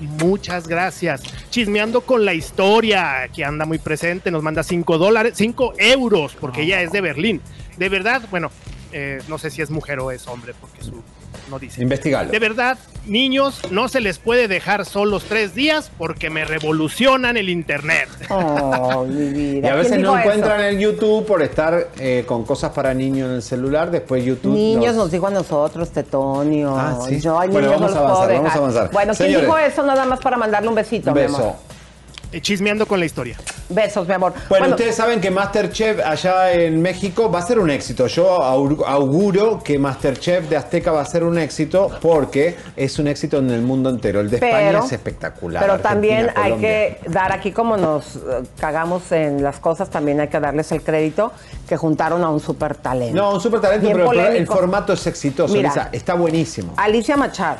Speaker 3: Muchas gracias. Chismeando con la historia, que anda muy presente, nos manda 5 dólares, 5 euros, porque ella es de Berlín. De verdad, bueno, eh, no sé si es mujer o es hombre, porque su no dice.
Speaker 2: Investigalo.
Speaker 3: De verdad, niños, no se les puede dejar solos tres días porque me revolucionan el internet. <laughs>
Speaker 1: Oh, mi vida.
Speaker 2: Y a
Speaker 1: ¿Quién
Speaker 2: veces no
Speaker 1: dijo eso?
Speaker 2: encuentran el YouTube por estar eh, con cosas para niños en el celular. Después YouTube.
Speaker 1: Niños nos dijo a nosotros, Tetonio.
Speaker 2: Ah, ¿sí?
Speaker 1: Yo, ay,
Speaker 2: Bueno,
Speaker 1: niños
Speaker 2: vamos
Speaker 1: no
Speaker 2: a
Speaker 1: los puedo
Speaker 2: avanzar, vamos
Speaker 1: dejar.
Speaker 2: a avanzar.
Speaker 1: Bueno, ¿quién
Speaker 2: Señores.
Speaker 1: dijo eso? Nada más para mandarle un besito,
Speaker 2: Un
Speaker 1: mi amor.
Speaker 3: Eh, Chismeando con la historia.
Speaker 1: Besos, mi amor.
Speaker 2: Bueno, ustedes saben que Masterchef allá en México va a ser un éxito. Yo auguro que Masterchef de Azteca va a ser un éxito porque es un éxito en el mundo entero. El de España es espectacular.
Speaker 1: Pero
Speaker 2: Argentina,
Speaker 1: también hay
Speaker 2: Colombia.
Speaker 1: que dar aquí como nos eh, cagamos en las cosas, también hay que darles el crédito que juntaron a un super talento.
Speaker 2: No, un super talento,
Speaker 1: Bien
Speaker 2: pero el- formato es exitoso,
Speaker 1: Mira.
Speaker 2: Está buenísimo.
Speaker 1: Alicia Machado,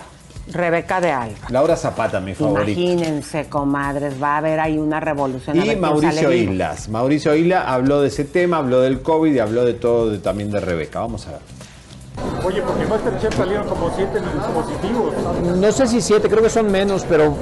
Speaker 1: Rebeca de Alba.
Speaker 2: Laura Zapata, mi favorita.
Speaker 1: Imagínense, comadres, va a haber ahí una revolución.
Speaker 2: Y Mauricio. Islas. Mauricio Isla habló de ese tema, habló del COVID y habló de todo, de- también de Rebeca. Vamos a ver.
Speaker 7: Oye, porque Masterchef salieron como siete positivos.
Speaker 8: No sé si siete, creo que son menos, pero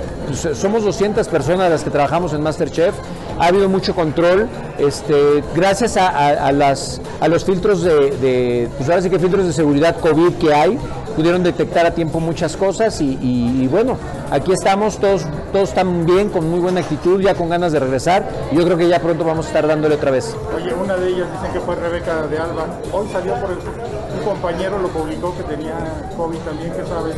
Speaker 8: somos 200 personas las que trabajamos en Masterchef. Ha habido mucho control, este, gracias a, a- a las, a los filtros de, de- pues ahora sí que filtros de seguridad COVID que hay, pudieron detectar a tiempo muchas cosas y, y- y bueno, aquí estamos, todos, todos están bien, con muy buena actitud, ya con ganas de regresar. Y yo creo que ya pronto vamos a estar dándole otra vez.
Speaker 7: Oye, una de ellas dicen que fue Rebeca de Alba. Hoy salió por el, un compañero, lo publicó que tenía COVID también, ¿qué sabes?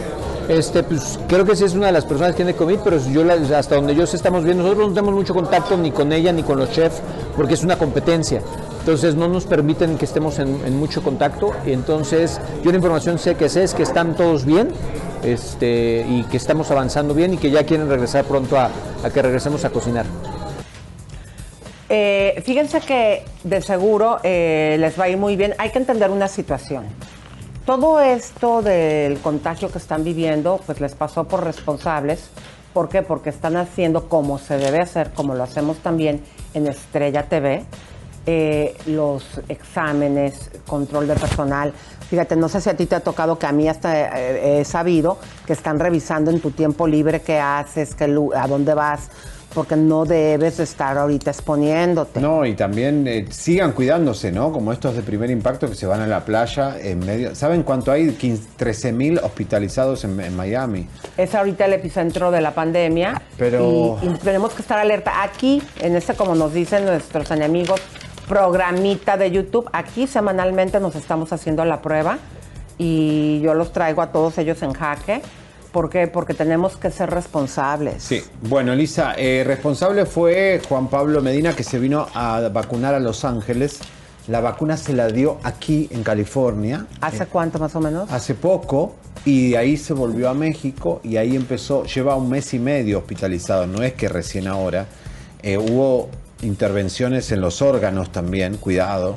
Speaker 8: Este, pues creo que sí es una de las personas que tiene COVID, pero yo hasta donde yo sé estamos bien. Nosotros no tenemos mucho contacto ni con ella ni con los chefs, porque es una competencia. Entonces no nos permiten que estemos en, mucho contacto. Entonces yo la información sé que sé es que están todos bien, este, y que estamos avanzando bien y que ya quieren regresar pronto a, a que regresemos a cocinar.
Speaker 1: Eh, fíjense que de seguro eh, les va a ir muy bien. Hay que entender una situación. Todo esto del contagio que están viviendo, pues les pasó por responsables. ¿Por qué? Porque están haciendo como se debe hacer, como lo hacemos también en Estrella TV, eh, los exámenes, control de personal. Fíjate, no sé si a ti te ha tocado que a mí hasta eh, he sabido que están revisando en tu tiempo libre qué haces, qué, a dónde vas, porque no debes de estar ahorita exponiéndote.
Speaker 2: No, y también eh, sigan cuidándose, ¿no? Como estos de primer impacto que se van a la playa en medio. ¿Saben cuánto hay? 13.000 hospitalizados en, en Miami.
Speaker 1: Es ahorita el epicentro de la pandemia.
Speaker 2: Pero-
Speaker 1: Y, y tenemos que estar alerta. Aquí, en este, como nos dicen nuestros enemigos, programita de YouTube, aquí semanalmente nos estamos haciendo la prueba y yo los traigo a todos ellos en jaque. ¿Por qué? Porque tenemos que ser responsables.
Speaker 2: Sí, bueno, Elisa, eh, responsable fue Juan Pablo Medina que se vino a vacunar a Los Ángeles. La vacuna se la dio aquí en California.
Speaker 1: ¿Hace cuánto más o menos?
Speaker 2: hace poco y de ahí se volvió a México y ahí empezó, lleva un mes y medio hospitalizado, no es que recién ahora. Eh, hubo intervenciones en los órganos también, cuidado,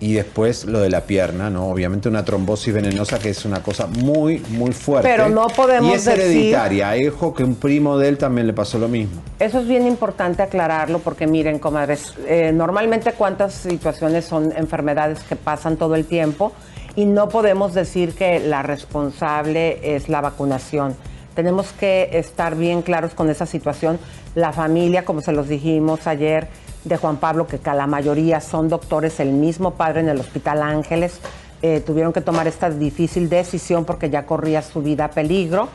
Speaker 2: y después lo de la pierna, ¿no? Obviamente una trombosis venenosa que es una cosa muy, muy fuerte.
Speaker 1: Pero no podemos
Speaker 2: Y es
Speaker 1: decir-
Speaker 2: hereditaria, Ejo, que un primo de él también le pasó lo mismo.
Speaker 1: Eso es bien importante aclararlo porque miren, comadres, eh, normalmente cuántas situaciones son enfermedades que pasan todo el tiempo y no podemos decir que la responsable es la vacunación. Tenemos que estar bien claros con esa situación. La familia, como se los dijimos ayer, de Juan Pablo, que la mayoría son doctores, el mismo padre en el Hospital Ángeles, eh, tuvieron que tomar esta difícil decisión porque ya corría su vida a peligro.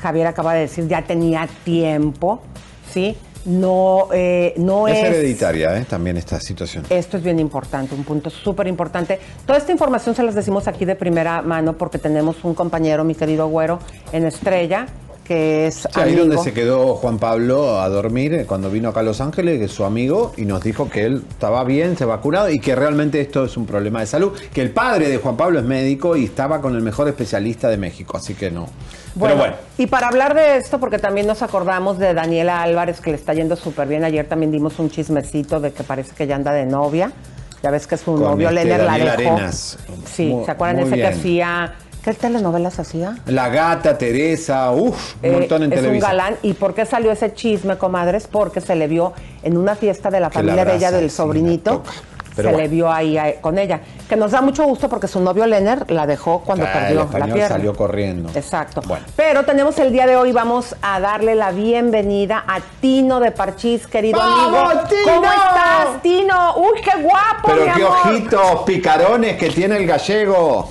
Speaker 1: Javier acaba de decir, ya tenía tiempo, ¿sí? No, eh, no
Speaker 2: es
Speaker 1: es...
Speaker 2: hereditaria, ¿eh? También esta situación.
Speaker 1: Esto es bien importante, un punto súper importante. Toda esta información se las decimos aquí de primera mano porque tenemos un compañero, mi querido Güero, en Estrella, que es
Speaker 2: Sí, ahí donde se quedó Juan Pablo a dormir eh, cuando vino acá a Los Ángeles, que es su amigo, y nos dijo que él estaba bien, se vacunado y que realmente esto es un problema de salud, que el padre de Juan Pablo es médico y estaba con el mejor especialista de México, así que no.
Speaker 1: Bueno,
Speaker 2: Pero bueno,
Speaker 1: y para hablar de esto, porque también nos acordamos de Daniela Álvarez, que le está yendo súper bien. Ayer también dimos un chismecito de que parece que ya anda de novia. Ya ves que su
Speaker 2: Con
Speaker 1: novio
Speaker 2: este
Speaker 1: Lenner la dejó.
Speaker 2: Arenas.
Speaker 1: Sí,
Speaker 2: Muy-
Speaker 1: ¿se acuerdan ese que
Speaker 2: bien.
Speaker 1: hacía? ¿Qué telenovelas hacía?
Speaker 2: la gata, Teresa, uff, un
Speaker 1: Eh,
Speaker 2: montón en
Speaker 1: es
Speaker 2: televisión.
Speaker 1: un galán. ¿Y por qué salió ese chisme, comadres? Porque se le vio en una fiesta de la
Speaker 2: Que la
Speaker 1: familia de ella, del sobrinito.
Speaker 2: Pero
Speaker 1: se
Speaker 2: bueno.
Speaker 1: le vio ahí eh, con ella. Que nos da mucho gusto porque su novio Lenner la dejó cuando
Speaker 2: Ah,
Speaker 1: perdió
Speaker 2: el
Speaker 1: la pierna.
Speaker 2: salió corriendo.
Speaker 1: Exacto.
Speaker 2: Bueno.
Speaker 1: Pero tenemos el día de hoy, vamos a darle la bienvenida a Tino de Parchís, querido
Speaker 2: ¡Vamos,
Speaker 1: amigo.
Speaker 2: Tino!
Speaker 1: ¿Cómo estás, Tino? ¡Uy, qué guapo,
Speaker 2: Pero
Speaker 1: mi
Speaker 2: qué
Speaker 1: amor!
Speaker 2: ojitos picarones que tiene el gallego.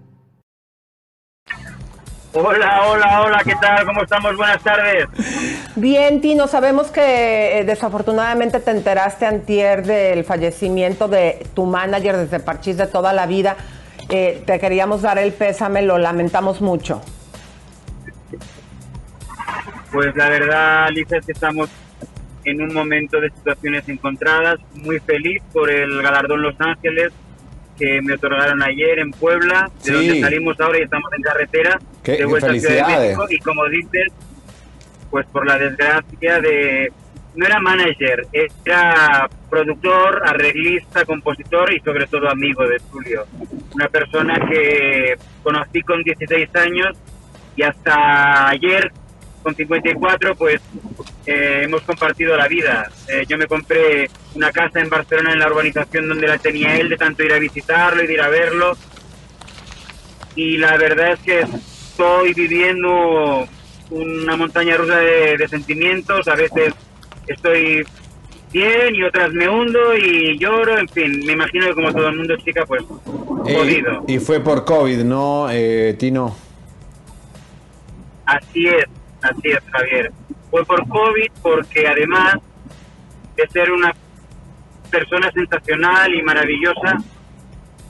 Speaker 9: Hola, hola, hola, ¿qué tal? ¿Cómo estamos? Buenas tardes.
Speaker 1: Bien, Tino, sabemos que eh, desafortunadamente te enteraste antier del fallecimiento de tu manager desde Parchís de toda la vida. Eh, te queríamos dar el pésame, lo lamentamos mucho.
Speaker 9: Pues la verdad, Lisa, es que estamos en un momento de situaciones encontradas. Muy feliz por el galardón Los Ángeles que me otorgaron ayer en Puebla, de
Speaker 2: Sí.
Speaker 9: donde salimos ahora y estamos en carretera
Speaker 2: Qué-
Speaker 9: de vuelta a Ciudad de
Speaker 2: felicidades.
Speaker 9: México. Y como dices, pues por la desgracia de... No era manager, era productor, arreglista, compositor y sobre todo amigo de Tulio. Una persona que conocí con 16 años y hasta ayer con 54 pues eh, hemos compartido la vida. Eh, yo me compré una casa en Barcelona en la urbanización donde la tenía él, de tanto ir a visitarlo y de ir a verlo. Y la verdad es que estoy viviendo una montaña rusa de, de sentimientos. A veces estoy bien y otras me hundo y lloro. En fin, me imagino que como todo el mundo, chica, pues
Speaker 2: Eh,
Speaker 9: jodido.
Speaker 2: y fue por COVID, ¿no, eh, Tino?
Speaker 9: Así es, así es, Javier. Fue por COVID porque además de ser una persona sensacional y maravillosa,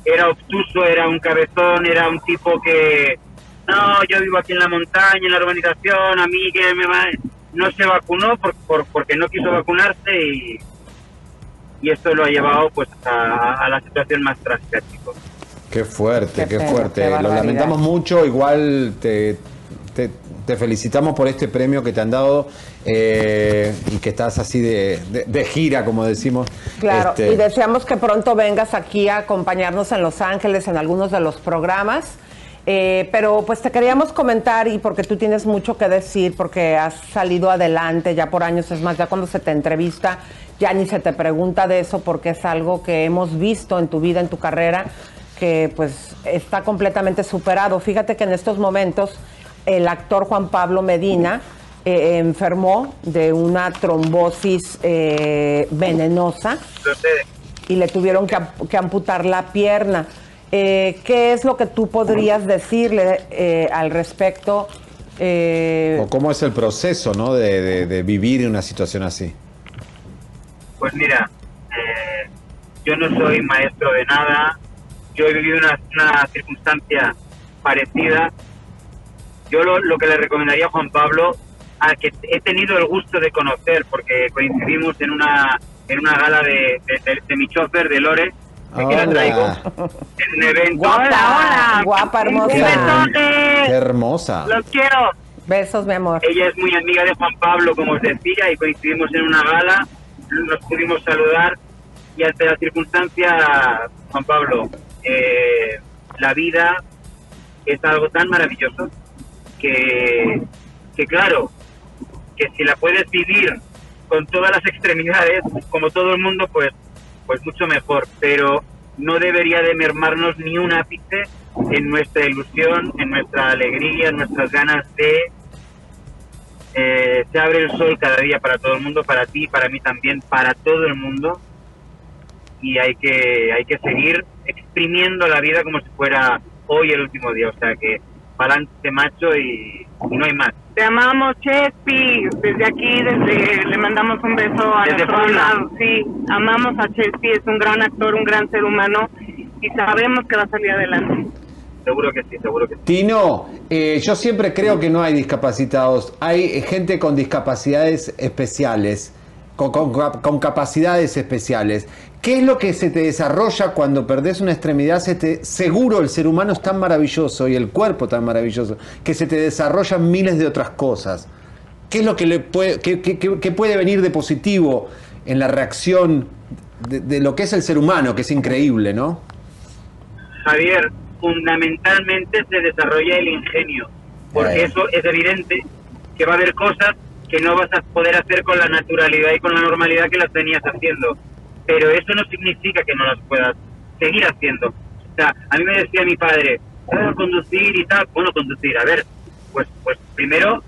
Speaker 9: era obtuso, era un cabezón, era un tipo que, no, yo vivo aquí en la montaña, en la urbanización, a mí que me va... No se vacunó por, por- porque no quiso vacunarse y, y esto lo ha llevado pues a, a la situación más trágica, chicos.
Speaker 2: Qué fuerte,
Speaker 1: Qué
Speaker 2: fuerte.
Speaker 1: qué
Speaker 2: Lo lamentamos mucho, igual te, te, te felicitamos por este premio que te han dado eh, y que estás así de, de- de gira, como decimos.
Speaker 1: Claro,
Speaker 2: Este,
Speaker 1: y deseamos que pronto vengas aquí a acompañarnos en Los Ángeles en algunos de los programas. Eh, pero pues te queríamos comentar y porque tú tienes mucho que decir, porque has salido adelante ya por años, es más, ya cuando se te entrevista, ya ni se te pregunta de eso porque es algo que hemos visto en tu vida, en tu carrera, que pues está completamente superado. Fíjate que en estos momentos el actor Juan Pablo Medina eh, enfermó de una trombosis eh, venenosa y le tuvieron que amputar la pierna. Eh, ¿Qué es lo que tú podrías decirle eh, al respecto? Eh,
Speaker 2: o cómo es el proceso, ¿no? De, de- de vivir en una situación así.
Speaker 9: Pues mira, eh, yo no soy maestro de nada, yo he vivido una, una circunstancia parecida. Yo lo, lo que le recomendaría a Juan Pablo, a que he tenido el gusto de conocer, porque coincidimos en una en una gala de, de, de- de mi chofer, de Lore, aquí la traigo, en un evento.
Speaker 1: guapa, guapa, hermosa.
Speaker 9: Un besote.
Speaker 2: Qué hermosa.
Speaker 9: Los quiero.
Speaker 1: Besos, mi amor.
Speaker 9: Ella es muy amiga de Juan Pablo, como os decía, y coincidimos en una gala, nos pudimos saludar y ante la circunstancia, Juan Pablo, eh, la vida es algo tan maravilloso que, que claro, que si la puedes vivir con todas las extremidades, como todo el mundo, pues, pues mucho mejor, pero no debería de mermarnos ni un ápice en nuestra ilusión, en nuestra alegría, en nuestras ganas de... eh, se abre el sol cada día para todo el mundo, para ti, para mí también, para todo el mundo. Y hay que, hay que seguir exprimiendo la vida como si fuera hoy el último día. O sea que pa'lante macho y, y no hay más.
Speaker 10: Te amamos, Chespi. Desde aquí, desde le mandamos un beso a
Speaker 9: Desde
Speaker 10: nuestro
Speaker 9: Puebla.
Speaker 10: lado. Sí, amamos a Chespi. Es un gran actor, un gran ser humano y sabemos que va a salir adelante.
Speaker 9: Seguro que sí, seguro que sí.
Speaker 2: Tino, eh, yo siempre creo que no hay discapacitados, hay gente con discapacidades especiales, con, con capacidades especiales. ¿Qué es lo que se te desarrolla cuando perdés una extremidad? Se te, seguro el ser humano es tan maravilloso y el cuerpo tan maravilloso que se te desarrollan miles de otras cosas. ¿Qué es lo que le puede, qué- qué- qué- qué puede venir de positivo en la reacción de, de lo que es el ser humano, que es increíble, ¿no?
Speaker 9: Javier, fundamentalmente se desarrolla el ingenio, porque eso es evidente que va a haber cosas que no vas a poder hacer con la naturalidad y con la normalidad que las venías haciendo, pero eso no significa que no las puedas seguir haciendo. O sea, a mí me decía mi padre, "Ah, conducir y tal, bueno, conducir, a ver, pues, pues primero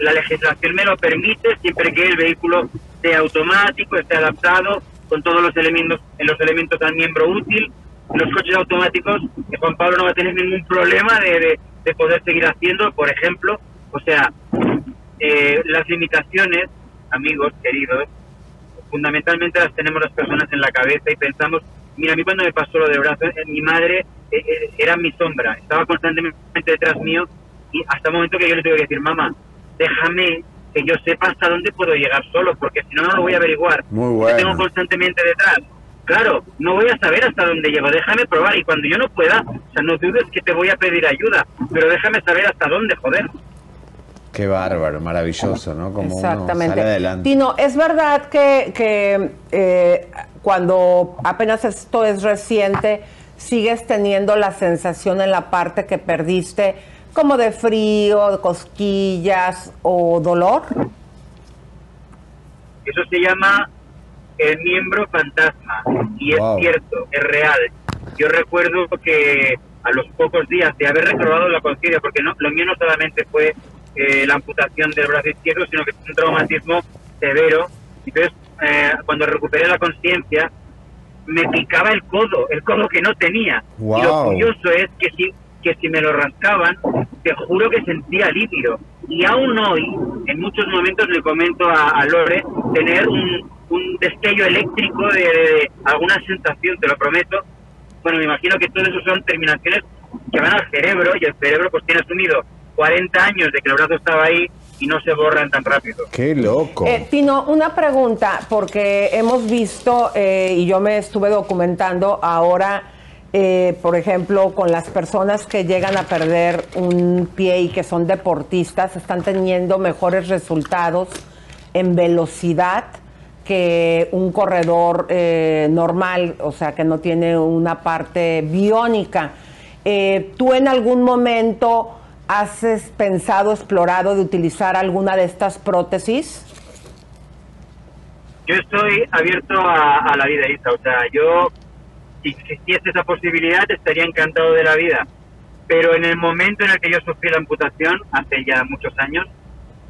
Speaker 9: la legislación me lo permite siempre que el vehículo sea automático, esté adaptado con todos los elementos, en los elementos al miembro útil. Los coches automáticos, que Juan Pablo no va a tener ningún problema de, de- de poder seguir haciendo, por ejemplo. O sea, eh, las limitaciones, amigos queridos, fundamentalmente las tenemos las personas en la cabeza y pensamos, mira, a mí cuando me pasó lo de brazo, eh, mi madre eh, eh, era mi sombra, estaba constantemente detrás mío y hasta el momento que yo le tuve que decir, mamá, déjame que yo sepa hasta dónde puedo llegar solo, porque si no, no lo voy a averiguar.
Speaker 2: Muy
Speaker 9: Te tengo constantemente detrás. Claro, no voy a saber hasta dónde llego, déjame probar y cuando yo no pueda, o sea, no dudes que te voy a pedir ayuda, pero déjame saber hasta dónde, joder.
Speaker 2: Qué bárbaro, maravilloso, ¿no? Como uno
Speaker 1: Exactamente.
Speaker 2: sale adelante.
Speaker 1: Tino, ¿es verdad que, que, eh, cuando apenas esto es reciente, sigues teniendo la sensación en la parte que perdiste como de frío, de cosquillas o dolor?
Speaker 9: Eso se llama el miembro fantasma y
Speaker 2: Wow.
Speaker 9: es cierto, es real. Yo recuerdo que a los pocos días de haber recobrado la conciencia, porque no, lo mío no solamente fue eh, la amputación del brazo izquierdo, sino que fue un traumatismo severo. Entonces, eh, cuando recuperé la conciencia, me picaba el codo, el codo que no tenía. Y lo
Speaker 2: Wow.
Speaker 9: curioso es que si, que si me lo rascaban, te juro que sentía alivio. Y aún hoy, en muchos momentos le comento a, a Lore, tener un, un destello eléctrico de, de alguna sensación, te lo prometo. Bueno, me imagino que todo eso son terminaciones que van al cerebro y el cerebro pues tiene asumido 40 años de que el brazo estaba ahí y no se borran tan rápido.
Speaker 2: Qué loco.
Speaker 1: Eh, Tino, una pregunta, porque hemos visto, eh, y yo me estuve documentando ahora, eh, por ejemplo, con las personas que llegan a perder un pie y que son deportistas, están teniendo mejores resultados en velocidad que un corredor eh, normal, o sea, que no tiene una parte biónica. Eh, ¿Tú en algún momento has pensado, explorado de utilizar alguna de estas prótesis?
Speaker 9: Yo estoy abierto a, a la vida, Isa. O sea, yo, si existiese esa posibilidad, estaría encantado de la vida. Pero en el momento en el que yo sufrí la amputación, hace ya muchos años,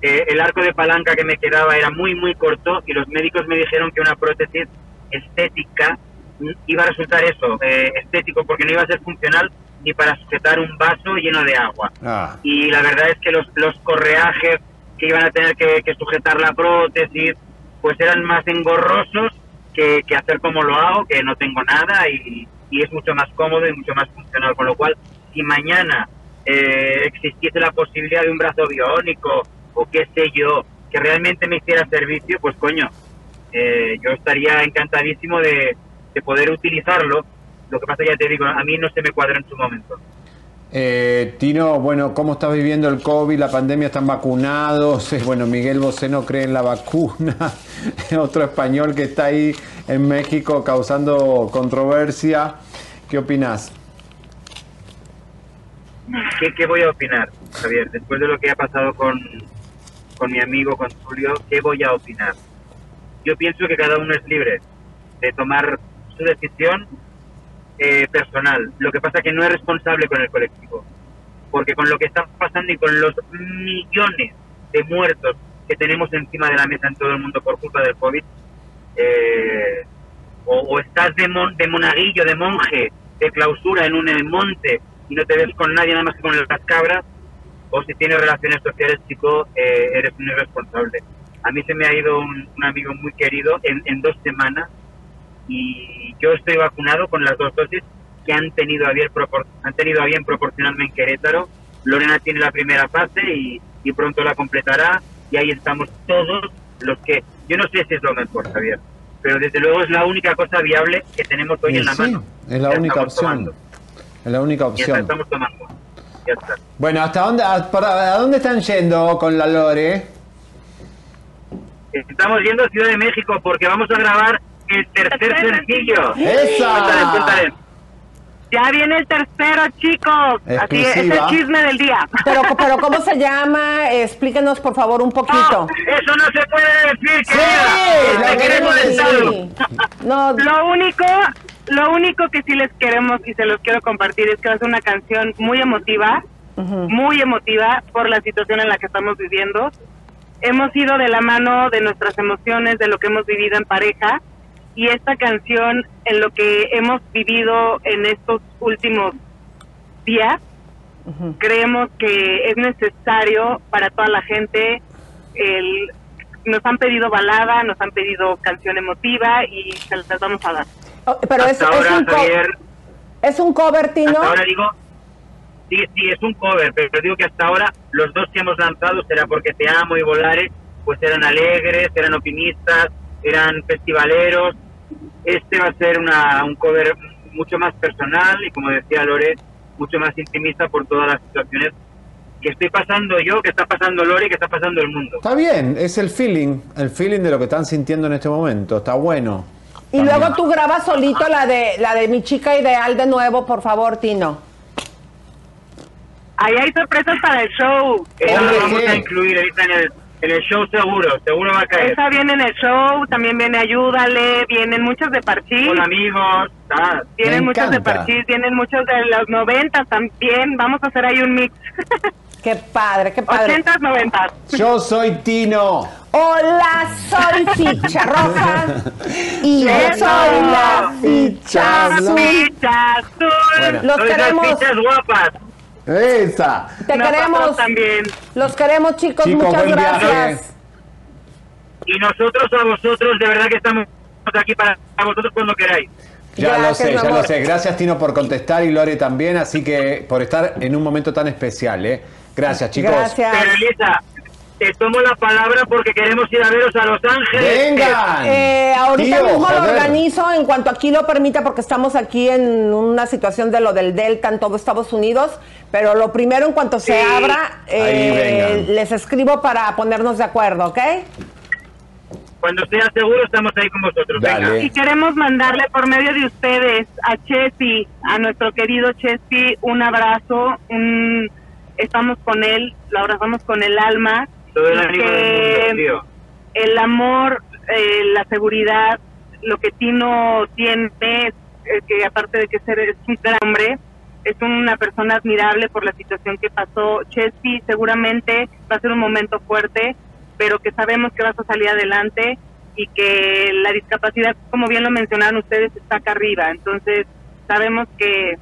Speaker 9: eh, el arco de palanca que me quedaba era muy, muy corto y los médicos me dijeron que una prótesis estética mm, iba a resultar eso, eh, estético, porque no iba a ser funcional ni para sujetar un vaso lleno de agua.
Speaker 2: Ah.
Speaker 9: Y la verdad es que los, los correajes que iban a tener que, que sujetar la prótesis, pues eran más engorrosos que, que hacer como lo hago, que no tengo nada y, y es mucho más cómodo y mucho más funcional. Con lo cual, si mañana eh, existiese la posibilidad de un brazo biónico o qué sé yo, que realmente me hiciera servicio, pues coño, eh, yo estaría encantadísimo de, de poder utilizarlo. Lo que pasa, ya te digo, a mí no se me cuadra en su momento.
Speaker 2: Eh, Tino, bueno, ¿cómo estás viviendo el COVID? ¿La pandemia están vacunados? <laughs> Bueno, Miguel Bosé no cree en la vacuna. <laughs> Otro español que está ahí en México causando controversia. ¿Qué opinas?
Speaker 9: ¿Qué, qué voy a opinar, Javier? Después de lo que ha pasado con, con mi amigo, con Julio, ¿qué voy a opinar? Yo pienso que cada uno es libre de tomar su decisión eh, personal. Lo que pasa es que no es responsable con el colectivo. Porque con lo que está pasando y con los millones de muertos que tenemos encima de la mesa en todo el mundo por culpa del COVID, eh, o, estás de, mon- de monaguillo, de monje, de clausura en un monte y no te ves con nadie nada más que con las cabras, o si tienes relaciones sociales, chico, eh, eres un irresponsable. A mí se me ha ido un, un amigo muy querido en, en dos semanas y yo estoy vacunado con las dos dosis que han tenido a bien, propor- han tenido a bien proporcionarme en Querétaro. Lorena tiene la primera fase y, y pronto la completará y ahí estamos todos los que, yo no sé si es lo mejor, Javier, pero desde luego es la única cosa viable que tenemos hoy
Speaker 2: Y
Speaker 9: en la
Speaker 2: sí,
Speaker 9: mano.
Speaker 2: es la
Speaker 9: Ya
Speaker 2: única opción.
Speaker 9: tomando.
Speaker 2: Es la única
Speaker 9: Ya
Speaker 2: opción.
Speaker 9: estamos tomando. Ya está.
Speaker 2: Bueno, ¿hasta dónde, a, para- a dónde están yendo con la Lore?
Speaker 9: Estamos yendo a Ciudad de México porque vamos a grabar el tercer sencillo.
Speaker 2: ¡Esa!
Speaker 9: Cuéntale, cuéntale.
Speaker 10: Ya viene el tercero, chicos. Así es, es el chisme del día.
Speaker 1: Pero, pero ¿cómo se llama? Explíquenos, por favor, un poquito.
Speaker 9: Eso no se puede decir,
Speaker 1: Sí,
Speaker 9: querida.
Speaker 1: lo
Speaker 9: Te queremos
Speaker 1: queremos
Speaker 9: Estado.
Speaker 1: No,
Speaker 10: Lo único, lo único que sí les queremos y se los quiero compartir es que va a ser una canción muy emotiva, muy emotiva por la situación en la que estamos viviendo. Hemos ido de la mano de nuestras emociones, de lo que hemos vivido en pareja y esta canción en lo que hemos vivido en estos últimos días, creemos que es necesario para toda la gente el nos han pedido balada, nos han pedido canción emotiva y se las vamos a dar.
Speaker 1: Oh, pero es,
Speaker 9: Hasta
Speaker 1: es
Speaker 9: ahora,
Speaker 1: un
Speaker 9: Javier,
Speaker 1: es un cover, Tino.
Speaker 9: hasta ahora digo, sí, sí, es un cover, pero digo que hasta ahora los dos que hemos lanzado, será porque Te Amo y Volare, pues eran alegres, eran optimistas, eran festivaleros. Este va a ser una, un cover mucho más personal y, como decía Lore, mucho más intimista por todas las situaciones que estoy pasando yo, que está pasando Lore, que está pasando el mundo.
Speaker 2: Está bien, es el feeling, el feeling de lo que están sintiendo en este momento. Está bueno.
Speaker 1: Y luego tú grabas solito la de la de mi chica ideal de nuevo, por favor, Tino.
Speaker 10: Ahí hay sorpresas para el show.
Speaker 9: Eso
Speaker 2: Hombre,
Speaker 9: lo vamos
Speaker 2: ¿qué?
Speaker 9: a incluir ahorita en el, en el show seguro, seguro va a caer.
Speaker 10: Esa viene en el show, también viene Ayúdale, vienen muchos de Parchís,
Speaker 9: Con amigos, ah,
Speaker 10: vienen muchos de. Parchís, vienen muchos de los noventas también. Vamos a hacer ahí un mix. <laughs>
Speaker 1: Qué padre, qué padre.
Speaker 10: Ochentas, noventas.
Speaker 2: Yo soy Tino.
Speaker 1: Hola, soy ficha <laughs> roja y yo soy la ficha azul.
Speaker 10: Ficha azul.
Speaker 2: Bueno.
Speaker 1: Los
Speaker 9: Soy fichas guapas.
Speaker 2: Esa.
Speaker 1: te
Speaker 10: Nosotros
Speaker 1: queremos,
Speaker 10: también.
Speaker 1: los queremos chicos,
Speaker 2: Chicos,
Speaker 1: muchas gracias.
Speaker 9: Y nosotros a vosotros, de verdad que estamos aquí para vosotros cuando queráis.
Speaker 2: Ya lo sé, ya lo sé. Gracias Tino por contestar y Lore también, así que por estar en un momento tan especial, ¿eh? Gracias chicos.
Speaker 1: Gracias.
Speaker 9: Pero Elisa, te tomo la palabra porque queremos ir a veros a Los Ángeles.
Speaker 1: Eh, ahorita
Speaker 9: Tío,
Speaker 1: mismo lo organizo en cuanto aquí lo permita, porque estamos aquí en una situación de lo del Delta en todo Estados Unidos. Pero lo primero, en cuanto se abra, eh, les escribo para ponernos de acuerdo, ¿ok?
Speaker 9: Cuando sea seguro estamos ahí con vosotros. Venga.
Speaker 10: Y queremos mandarle por medio de ustedes a Chespi, a nuestro querido Chespi, un abrazo. Un, estamos con él, lo abrazamos con el alma.
Speaker 9: Todo el ánimo
Speaker 10: que
Speaker 9: del mundo, tío.
Speaker 10: el amor, eh, la seguridad, lo que Tino tiene, es eh, que aparte de que ser es un gran hombre, es una persona admirable por la situación que pasó. Chespi seguramente va a ser un momento fuerte, pero que sabemos que vas a salir adelante y que la discapacidad, como bien lo mencionaron ustedes, está acá arriba. Entonces, sabemos que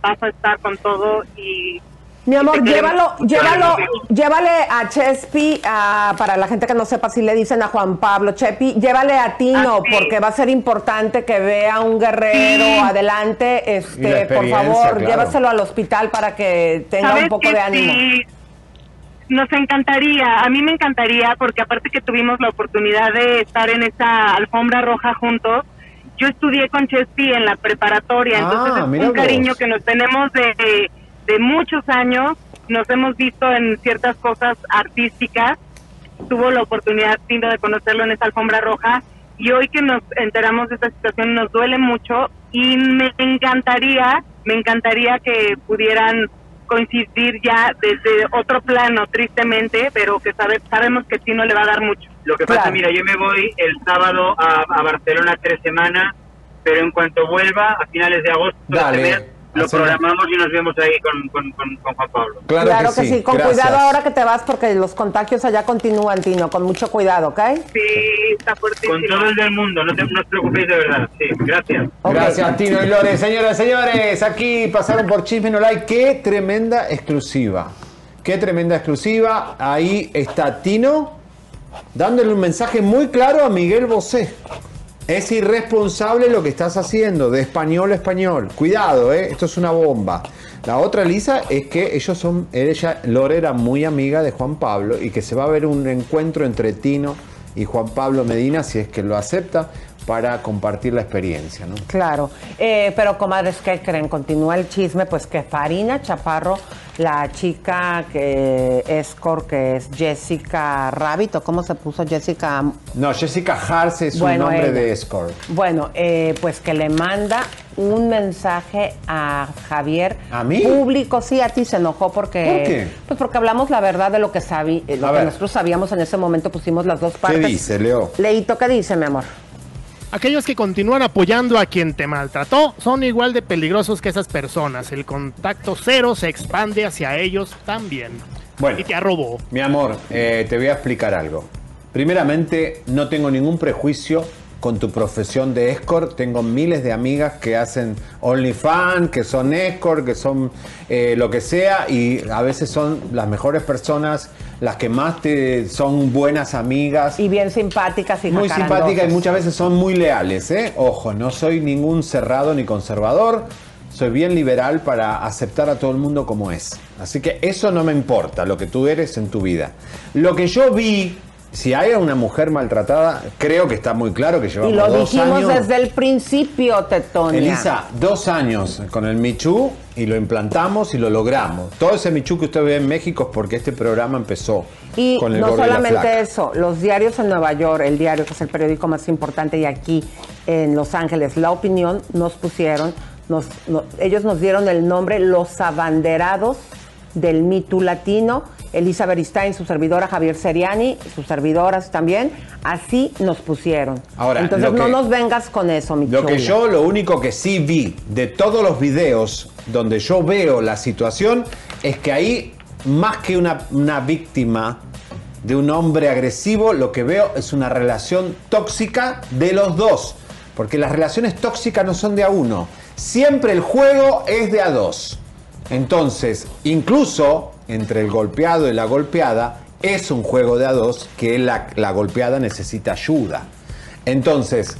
Speaker 10: vas a estar con todo y
Speaker 1: Mi amor,
Speaker 10: y te queremos
Speaker 1: llévalo, llévalo, llévale a Chespi, a- para la gente que no sepa si le dicen a Juan Pablo, Chepi, llévale a Tino,
Speaker 10: Ah, sí.
Speaker 1: porque va a ser importante que vea un guerrero
Speaker 10: Sí.
Speaker 1: adelante. Este, por favor,
Speaker 2: claro.
Speaker 1: llévaselo al hospital para que tenga
Speaker 10: ¿Sabes
Speaker 1: un poco de ánimo.
Speaker 10: Sí, nos encantaría, a mí me encantaría, porque aparte que tuvimos la oportunidad de estar en esa alfombra roja juntos, yo estudié con Chespi en la preparatoria,
Speaker 2: Ah,
Speaker 10: entonces es
Speaker 2: mira
Speaker 10: un
Speaker 2: vos.
Speaker 10: cariño que nos tenemos de, de muchos años, nos hemos visto en ciertas cosas artísticas, tuvo la oportunidad Tino de conocerlo en esa alfombra roja y hoy que nos enteramos de esta situación nos duele mucho y me encantaría, me encantaría que pudieran coincidir ya desde otro plano, tristemente, pero que sabe, sabemos que Tino le va a dar mucho.
Speaker 9: Lo que pasa, mira, yo me voy el sábado a, a Barcelona tres semanas, pero en cuanto vuelva, a finales de agosto, de
Speaker 2: Dale,
Speaker 9: lo programamos y nos vemos ahí con, con, con, con Juan Pablo.
Speaker 1: Claro, que, sí, con cuidado ahora que te vas porque los contagios allá continúan, Tino, con mucho cuidado, ¿ok?
Speaker 10: Sí, está fuertísimo.
Speaker 9: Con todo el del mundo, no, te, no os preocupéis de verdad. Sí, gracias.
Speaker 2: Gracias, Tino y Lore. Señoras, señores, aquí pasaron por Chisme No Like. Qué tremenda exclusiva. Qué tremenda exclusiva. Ahí está Tino dándole un mensaje muy claro a Miguel Bosé. Es irresponsable lo que estás haciendo, de español a español. Cuidado, ¿eh? esto es una bomba. La otra, Lisa, es que ellos son, ella, Lore era muy amiga de Juan Pablo y que se va a ver un encuentro entre Tino y Juan Pablo Medina, si es que lo acepta, para compartir la experiencia, ¿no?
Speaker 1: Claro, Eh, pero comadres, ¿qué creen? Continúa el chisme, pues que Farina Chaparro, la chica que es cor, que es Jessica Rabbit, ¿o cómo se puso Jessica?
Speaker 2: No, Jessica Harce es
Speaker 1: Bueno,
Speaker 2: un nombre
Speaker 1: ella.
Speaker 2: de escort.
Speaker 1: Bueno, eh, pues que le manda un mensaje a Javier.
Speaker 2: ¿A mí?
Speaker 1: Público, sí, a ti se enojó porque...
Speaker 2: ¿Por qué?
Speaker 1: Pues porque hablamos la verdad de lo que, eh, lo que nosotros sabíamos en ese momento, pusimos las dos
Speaker 2: ¿Qué
Speaker 1: partes.
Speaker 2: dice, Leo?
Speaker 1: Leito, ¿qué dice, mi amor?
Speaker 3: Aquellos que continúan apoyando a quien te maltrató son igual de peligrosos que esas personas. El contacto cero se expande hacia ellos también.
Speaker 2: Bueno.
Speaker 3: Y te arrobó.
Speaker 2: Mi amor, eh, te voy a explicar algo. Primeramente, no tengo ningún prejuicio con tu profesión de escort. Tengo miles de amigas que hacen OnlyFans, que son escort, que son eh, lo que sea, y a veces son las mejores personas, las que más te son buenas amigas.
Speaker 1: Y bien simpáticas y
Speaker 2: Muy simpáticas y muchas veces son muy leales, ¿eh? Ojo, no soy ningún cerrado ni conservador. Soy bien liberal para aceptar a todo el mundo como es. Así que eso no me importa, lo que tú eres en tu vida. Lo que yo vi, si hay una mujer maltratada, creo que está muy claro que llevamos
Speaker 1: Y lo
Speaker 2: dos
Speaker 1: dijimos
Speaker 2: años.
Speaker 1: desde el principio, Tetonia.
Speaker 2: Elisa, dos años con el Michu y lo implantamos y lo logramos. Todo ese Michu que usted ve en México es porque este programa empezó
Speaker 1: Y
Speaker 2: con el
Speaker 1: no
Speaker 2: gordo y la
Speaker 1: solamente
Speaker 2: flaca.
Speaker 1: eso, los diarios en Nueva York, el diario que es el periódico más importante y aquí en Los Ángeles, La Opinión, nos pusieron, nos, no- ellos nos dieron el nombre Los Abanderados del Me Too Latino. Elisa Beristain, su servidora Javier Seriani, sus servidoras también, así nos pusieron.
Speaker 2: Ahora,
Speaker 1: Entonces no nos vengas con eso, mi
Speaker 2: Lo que yo, lo único que sí vi de todos los videos donde yo veo la situación es que ahí, más que una, una víctima de un hombre agresivo, lo que veo es una relación tóxica de los dos. Porque las relaciones tóxicas no son de a uno. Siempre el juego es de a dos. Entonces, incluso entre el golpeado y la golpeada, es un juego de a dos que la, golpeada necesita ayuda. Entonces,